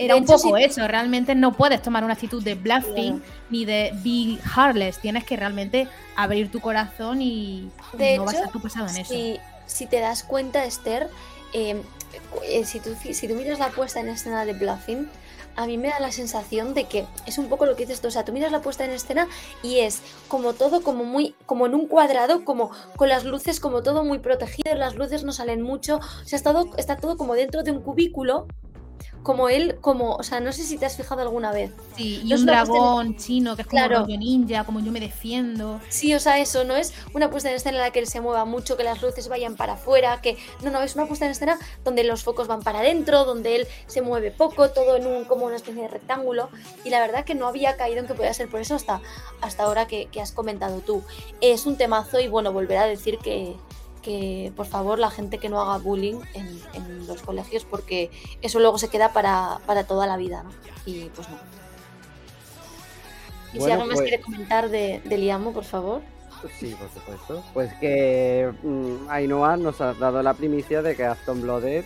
Era De un hecho, poco sí. eso, realmente no puedes tomar una actitud de bluffing ni de be heartless, tienes que realmente abrir tu corazón y De no hecho, basar tu pasado en eso. Si, si te das cuenta, Esther, eh, eh, si, tú, si tú miras la puesta en escena de Bluffing, a mí me da la sensación de que es un poco lo que dices tú. O sea, tú miras la puesta en escena y es como todo, como muy, como en un cuadrado, como con las luces, como todo muy protegido, las luces no salen mucho. O sea, está todo, está todo como dentro de un cubículo. Como él, como, o sea, no sé si te has fijado alguna vez. Sí, y no un dragón chino que es como Claro. rollo ninja, como yo me defiendo. Sí, o sea, eso no es una puesta en escena en la que él se mueva mucho, que las luces vayan para afuera, que no, no, es una puesta en escena donde los focos van para adentro, donde él se mueve poco, todo en un como una especie de rectángulo. Y la verdad que no había caído en que podía ser por eso hasta, hasta ahora que, que has comentado tú. Es un temazo y bueno, volver a decir que, que por favor la gente que no haga bullying en, en los colegios porque eso luego se queda para, para toda la vida, ¿no? Y pues no. Y si algo más pues- quiere comentar de, de Liamo, por favor. Sí, por supuesto. Pues que mm, Ainhoa nos ha dado la primicia de que Aston Blooded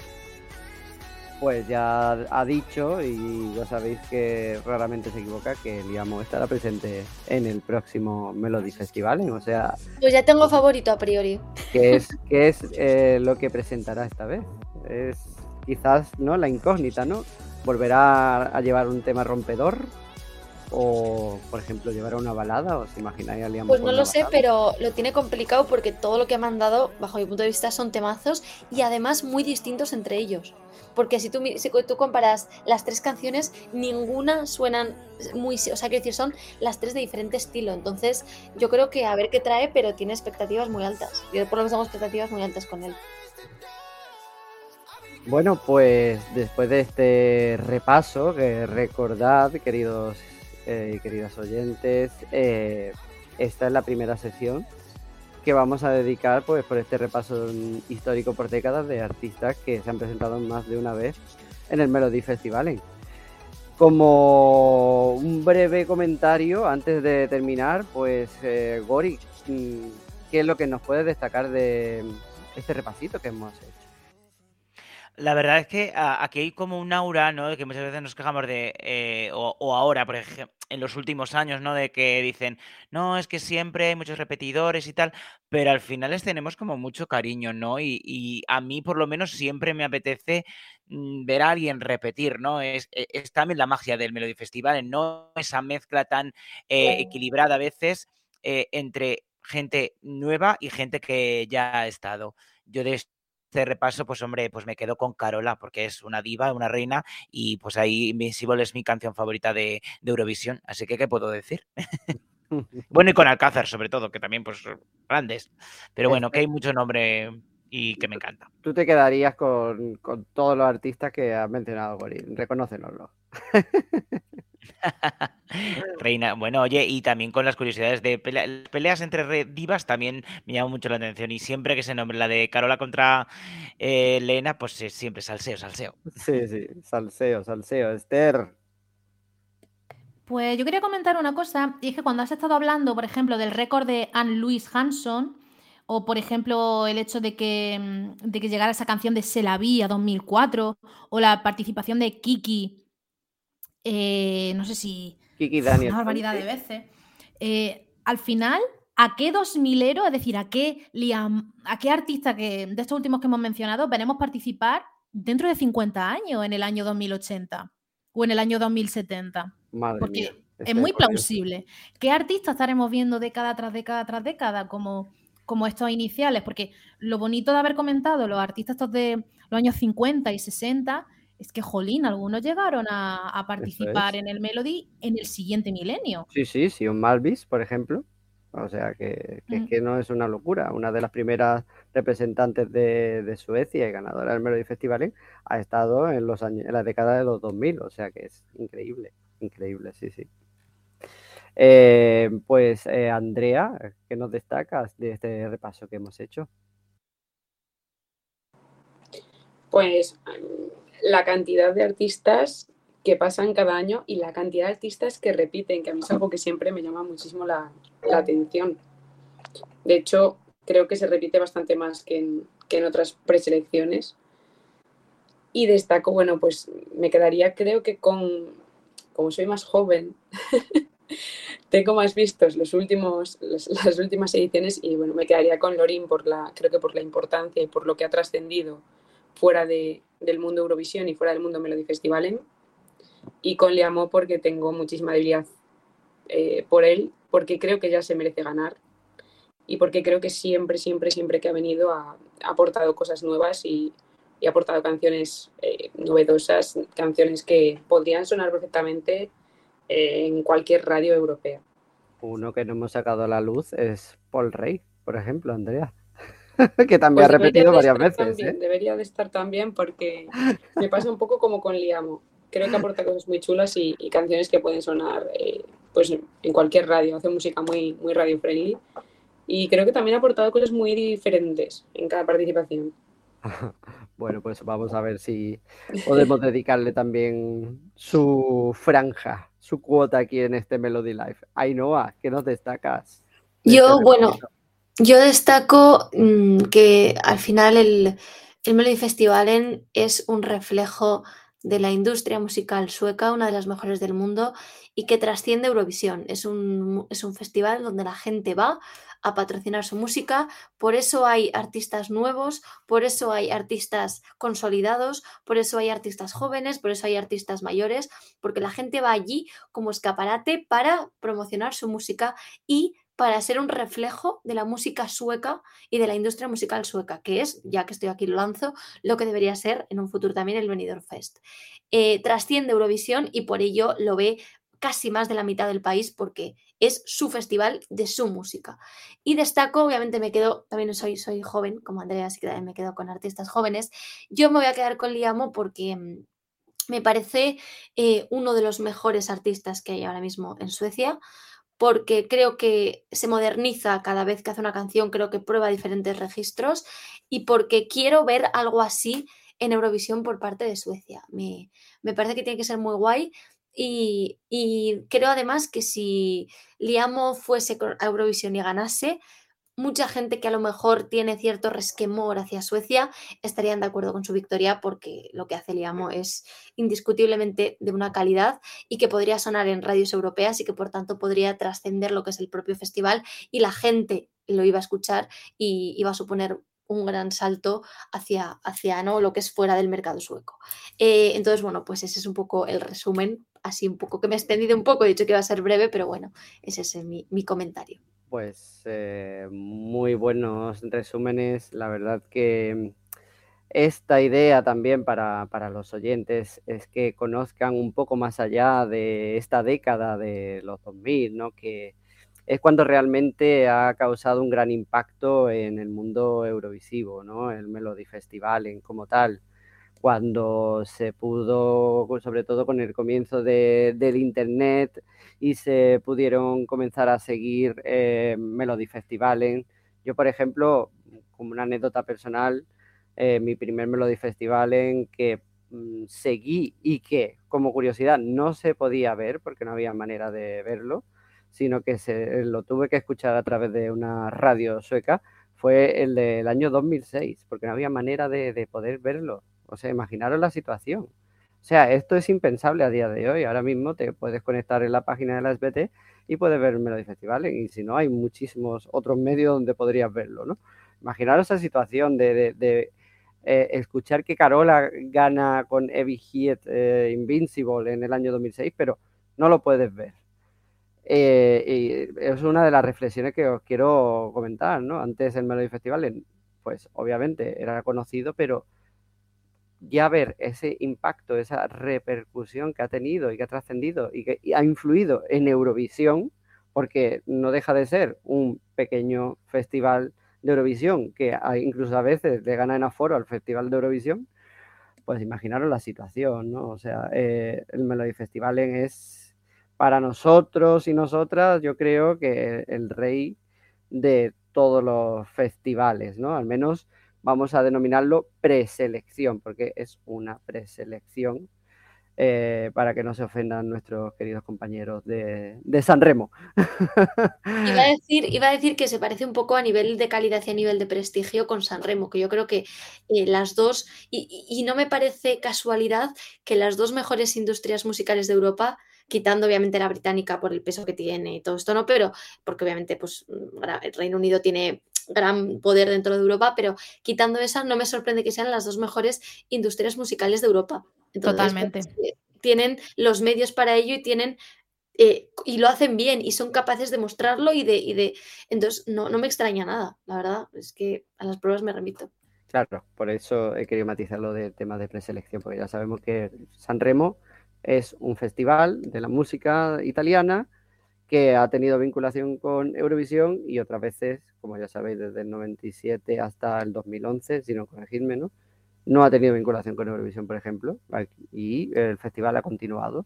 pues ya ha dicho y ya sabéis que raramente se equivoca que Liamo estará presente en el próximo Melody Festival, o sea, Pues ya tengo favorito a priori. que es, que es eh, lo que presentará esta vez. Es quizás no la incógnita, ¿no? ¿Volverá a llevar un tema rompedor? O, por ejemplo, llevará una balada? ¿Os imagináis a Liam Pues no lo sé, pero lo tiene complicado porque todo lo que ha mandado, bajo mi punto de vista, son temazos y además muy distintos entre ellos. Porque si tú, si tú comparas las tres canciones, ninguna suenan muy... O sea, quiero decir, son las tres de diferente estilo. Entonces, yo creo que a ver qué trae, pero tiene expectativas muy altas. Yo por lo menos tengo expectativas muy altas con él. Bueno, pues después de este repaso, que recordad, queridos eh, y queridas oyentes, eh, esta es la primera sesión que vamos a dedicar pues por este repaso histórico por décadas de artistas que se han presentado más de una vez en el Melody Festival. Como un breve comentario antes de terminar, pues eh, Gori, mm, ¿qué es lo que nos puede destacar de este repasito que hemos hecho? La verdad es que a- aquí hay como un aura, ¿no? De que muchas veces nos quejamos de, eh, o, o ahora, por ejemplo, en los últimos años, ¿no? De que dicen, no, es que siempre hay muchos repetidores y tal, pero al final les tenemos como mucho cariño, ¿no? Y, y a mí por lo menos siempre me apetece mm, ver a alguien repetir, ¿no? Es, e- es también la magia del Melody Festival, ¿no? Esa mezcla tan eh, equilibrada a veces eh, entre gente nueva y gente que ya ha estado. Yo de este repaso, pues hombre, pues me quedo con Carola, porque es una diva, una reina, y pues ahí Invincible es mi canción favorita de, de Eurovisión, así que ¿qué puedo decir? bueno, y con Alcázar, sobre todo, que también, pues, grandes. Pero bueno, que hay mucho nombre y que me encanta. Tú te quedarías con, con todos los artistas que has mencionado, Gori. Reconócenoslo. Reina, bueno, oye, y también con las curiosidades de las peleas entre re- divas también me llama mucho la atención. Y siempre que se nombre la de Carola contra eh, Lena, pues eh, siempre salseo, salseo. Sí, sí, salseo, salseo. Esther. Pues yo quería comentar una cosa, y es que cuando has estado hablando, por ejemplo, del récord de Anne-Louise Hanson, o por ejemplo el hecho de que, mm, de que llegara esa canción de Se la vi a 2004, o la participación de Kiki, eh, no sé si Kiki Daniel. una barbaridad de veces, eh, al final, ¿a qué 2000ero, es decir, a qué, Liam, a qué artista que, de estos últimos que hemos mencionado veremos participar dentro de 50 años, en el año 2080 o en el año 2070? Madre Porque mía. es estoy muy plausible. ¿Qué artistas estaremos viendo década tras década tras década como, como estos iniciales? Porque lo bonito de haber comentado los artistas estos de los años 50 y 60 es que, jolín, algunos llegaron a, a participar es. en el Melody en el siguiente milenio. Sí, sí, sí, un Malvis, por ejemplo. O sea, que, que es Mm. que no es una locura. Una de las primeras representantes de, de Suecia y ganadora del Melody Festival ha estado en, los años, en la década de los 2000. O sea, que es increíble, increíble, sí, sí. Eh, pues, eh, Andrea, ¿qué nos destacas de este repaso que hemos hecho? Pues la cantidad de artistas que pasan cada año y la cantidad de artistas que repiten, que a mí es algo que siempre me llama muchísimo la, atención. De hecho, creo que se repite bastante más que en, que en otras preselecciones. Y destaco, bueno, pues me quedaría, creo que con, como soy más joven, tengo más vistos los últimos, las últimas ediciones y bueno, me quedaría con Lorin por la, creo que por la importancia y por lo que ha trascendido fuera de- del mundo Eurovisión y fuera del mundo Melody Festivalen. Y con Liamo porque tengo muchísima debilidad eh, por él, porque creo que ya se merece ganar y porque creo que siempre, siempre, siempre que ha venido ha, aportado cosas nuevas y, y ha aportado canciones eh, novedosas, canciones que podrían sonar perfectamente eh, en cualquier radio europea. Uno que no hemos sacado a la luz es Paul Rey, por ejemplo, Andrea. que también Pues ha debería repetido varias veces, también, ¿eh? Debería de estar también porque me pasa un poco como con Liamo. Creo que aporta cosas muy chulas y, y canciones que pueden sonar eh, pues en cualquier radio. Hace música muy, muy radio friendly. Y creo que también ha aportado cosas muy diferentes en cada participación. Bueno, pues vamos a ver si podemos dedicarle también su franja, su cuota aquí en este Melody Life. Ainhoa, ¿qué nos destacas? de Yo, este bueno? Yo destaco mm, que al final el, el Melody Festivalen es un reflejo de la industria musical sueca, una de las mejores del mundo, y que trasciende Eurovisión. Es un, es un festival donde la gente va a patrocinar su música, por eso hay artistas nuevos, por eso hay artistas consolidados, por eso hay artistas jóvenes, por eso hay artistas mayores, porque la gente va allí como escaparate para promocionar su música y para ser un reflejo de la música sueca y de la industria musical sueca, que es, ya que estoy aquí lo lanzo, lo que debería ser en un futuro también el Benidorm Fest. Eh, trasciende Eurovisión y por ello lo ve casi más de la mitad del país porque es su festival de su música. Y destaco, obviamente me quedo, también soy, soy joven, como Andrea, así que también me quedo con artistas jóvenes. Yo me voy a quedar con Liamo porque mm, me parece eh, uno de los mejores artistas que hay ahora mismo en Suecia porque creo que se moderniza cada vez que hace una canción, creo que prueba diferentes registros y porque quiero ver algo así en Eurovisión por parte de Suecia. Me, me parece que tiene que ser muy guay y, y creo además que si Liamo fuese a Eurovisión y ganase, mucha gente que a lo mejor tiene cierto resquemor hacia Suecia estarían de acuerdo con su victoria porque lo que hace Liamo es indiscutiblemente de una calidad y que podría sonar en radios europeas y que por tanto podría trascender lo que es el propio festival y la gente lo iba a escuchar y iba a suponer un gran salto hacia, hacia ¿no? lo que es fuera del mercado sueco. Eh, entonces, bueno, pues ese es un poco el resumen, así un poco que me he extendido un poco, he dicho que iba a ser breve, pero bueno, ese es mi, mi comentario. Pues eh, muy buenos resúmenes. La verdad que esta idea también para, para los oyentes es que conozcan un poco más allá de esta década de los 2000, ¿no? Que es cuando realmente ha causado un gran impacto en el mundo eurovisivo, ¿no? El Melody Festival en como tal. Cuando se pudo, sobre todo con el comienzo de- del Internet, y se pudieron comenzar a seguir eh, Melody Festivalen. Yo, por ejemplo, como una anécdota personal, eh, mi primer Melody Festivalen que mm, seguí y que como curiosidad no se podía ver porque no había manera de verlo, sino que se, lo tuve que escuchar a través de una radio sueca, fue el del año 2006, porque no había manera de, de poder verlo. O sea, imaginaros la situación. O sea, esto es impensable a día de hoy. Ahora mismo te puedes conectar en la página de la SBT y puedes ver el Melody Festival. Y si no, hay muchísimos otros medios donde podrías verlo, ¿no? Imaginaros esa situación de, de- de, eh, escuchar que Carola gana con Heavy Hit eh, Invincible en el año 2006, pero no lo puedes ver. Eh, y es una de las reflexiones que os quiero comentar, ¿no? Antes el Melody Festival, pues obviamente era conocido, pero ya ver ese impacto, esa repercusión que ha tenido y que ha trascendido y que ha influido en Eurovisión, porque no deja de ser un pequeño festival de Eurovisión que incluso a veces le gana en aforo al Festival de Eurovisión, pues imaginaros la situación, ¿no? O sea, eh, el Melody Festival es para nosotros y nosotras, yo creo que el rey de todos los festivales, ¿no? Al menos vamos a denominarlo preselección, porque es una preselección eh, para que no se ofendan nuestros queridos compañeros de, de San Remo. Iba a, decir, iba a decir que se parece un poco a nivel de calidad y a nivel de prestigio con San Remo, que yo creo que eh, las dos, y, no me parece casualidad que las dos mejores industrias musicales de Europa, quitando obviamente la británica por el peso que tiene y todo esto, ¿no? Pero, porque obviamente pues, gra- el Reino Unido tiene gran poder dentro de Europa, pero quitando esa, no me sorprende que sean las dos mejores industrias musicales de Europa. Entonces, Totalmente. pues, eh, tienen los medios para ello y tienen eh, y lo hacen bien y son capaces de mostrarlo y de, y de... Entonces, no, no me extraña nada, la verdad. Es que a las pruebas me remito. Claro, por eso he querido matizarlo del tema de preselección, porque ya sabemos que San Remo es un festival de la música italiana que ha tenido vinculación con Eurovisión y otras veces, como ya sabéis, desde el 97 hasta el 2011, si no corregidme, ¿no? No ha tenido vinculación con Eurovisión, por ejemplo, y el festival ha continuado.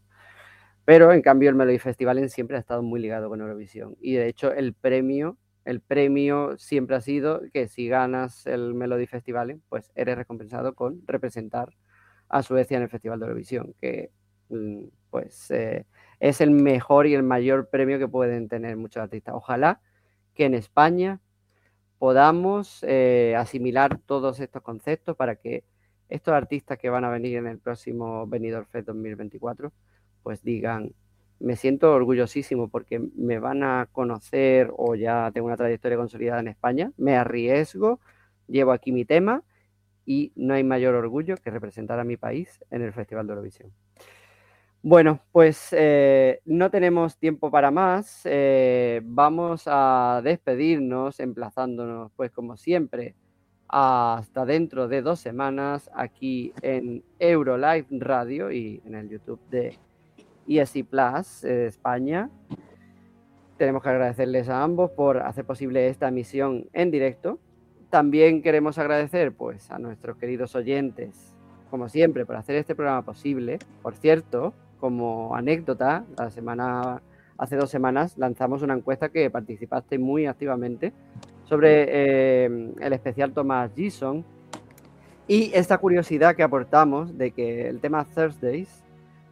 Pero en cambio el Melody Festival siempre ha estado muy ligado con Eurovisión. Y de hecho el premio, el premio siempre ha sido que si ganas el Melody Festival, pues eres recompensado con representar a Suecia en el Festival de Eurovisión, que mm, pues eh, es el mejor y el mayor premio que pueden tener muchos artistas. Ojalá que en España podamos eh, asimilar todos estos conceptos para que estos artistas que van a venir en el próximo Benidorm Fest 2024 pues digan, me siento orgullosísimo porque me van a conocer o ya tengo una trayectoria consolidada en España, me arriesgo, llevo aquí mi tema y no hay mayor orgullo que representar a mi país en el Festival de Eurovisión. Bueno, pues eh, no tenemos tiempo para más. eh, vamos a despedirnos emplazándonos, pues como siempre, hasta dentro de dos semanas aquí en Eurolive Radio y en el YouTube de ESI Plus eh, España. Tenemos que agradecerles a ambos por hacer posible esta emisión en directo. También queremos agradecer pues, a nuestros queridos oyentes, como siempre, por hacer este programa posible. Por cierto, como anécdota, la semana, hace dos semanas lanzamos una encuesta que participaste muy activamente sobre eh, el especial Thomas Gison y esta curiosidad que aportamos de que el tema Thursdays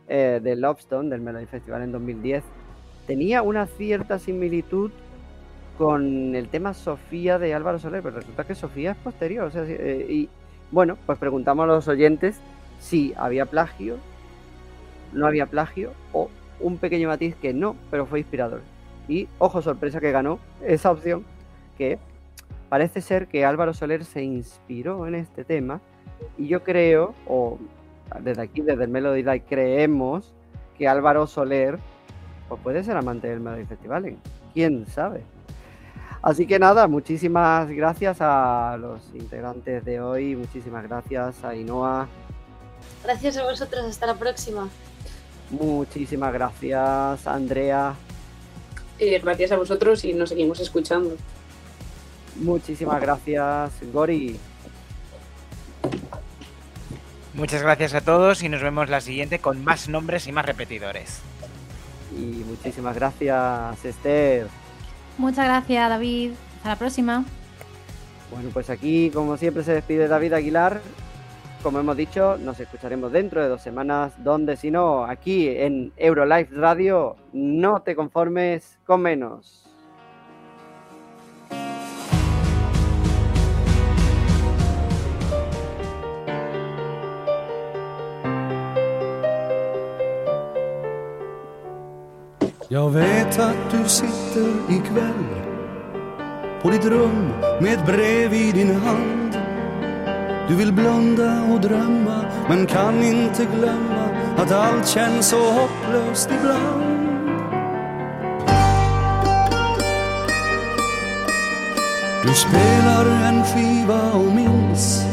eh, de Lobstone, del Melody Festival en 2010, tenía una cierta similitud con el tema Sofía de Álvaro Soler, pero resulta que Sofía es posterior. eh, y bueno, pues preguntamos a los oyentes si había plagio, no había plagio o un pequeño matiz que no, pero fue inspirador. Y ojo, sorpresa que ganó esa opción, que parece ser que Álvaro Soler se inspiró en este tema y yo creo, o desde aquí, desde el Melody Light, creemos que Álvaro Soler pues puede ser amante del Melody Festival, ¿eh? quién sabe. Así que nada, muchísimas gracias a los integrantes de hoy, muchísimas gracias a Inoa, Gracias a vosotros, hasta la próxima. Muchísimas gracias Andrea, Eh, gracias a vosotros y nos seguimos escuchando. muchísimas gracias Gori, Muchas gracias a todos y nos vemos la siguiente con más nombres y más repetidores. y muchísimas gracias Esther. Muchas gracias, David. Hasta la próxima. Bueno, pues aquí como siempre se despide David Aguilar como hemos dicho, nos escucharemos dentro de dos semanas, donde si no, aquí en Eurolife Radio, no te conformes con menos. Jag vet att du sitter ikväll på ditt rum med ett brev i din hand. Du vill blunda och drömma men kan inte glömma att allt känns så hopplöst ibland. Du spelar en skiva och minns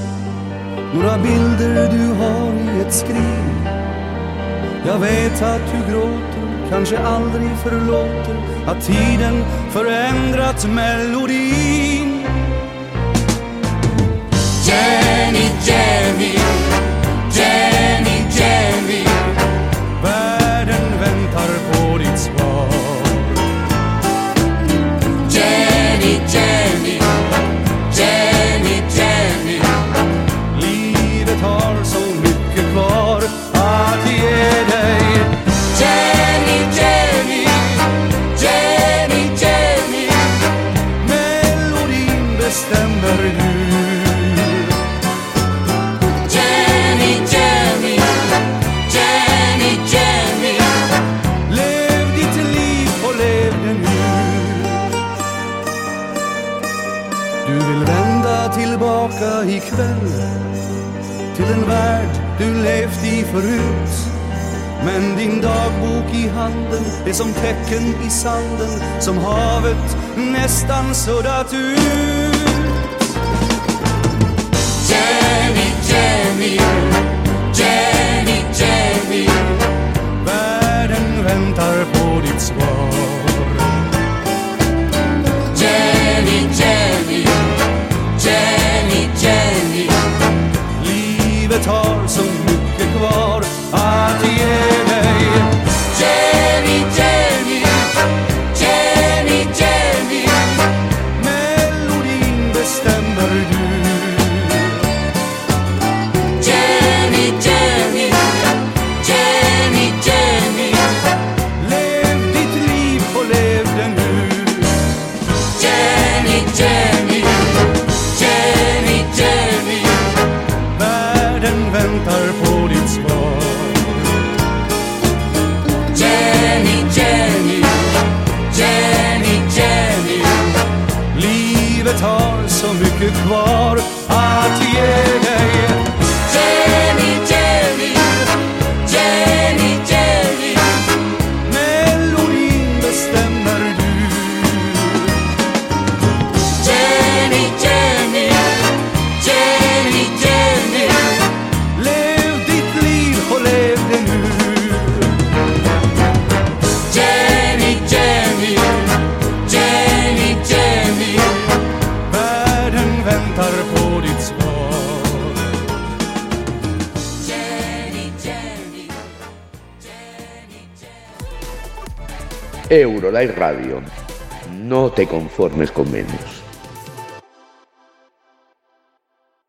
några bilder du har i ett skrin. Jag vet att du gråter, kanske aldrig förlåter att tiden förändrat melodin. Jenny, Jenny, kväll till en värld du levt i förut. Men din dagbok i handen är som tecken i sanden som havet nästan suddat ut. Jenny, Jenny, Jenny, Jenny. Världen väntar på ditt svar. Jenny Eurolife Radio. No te conformes con menos.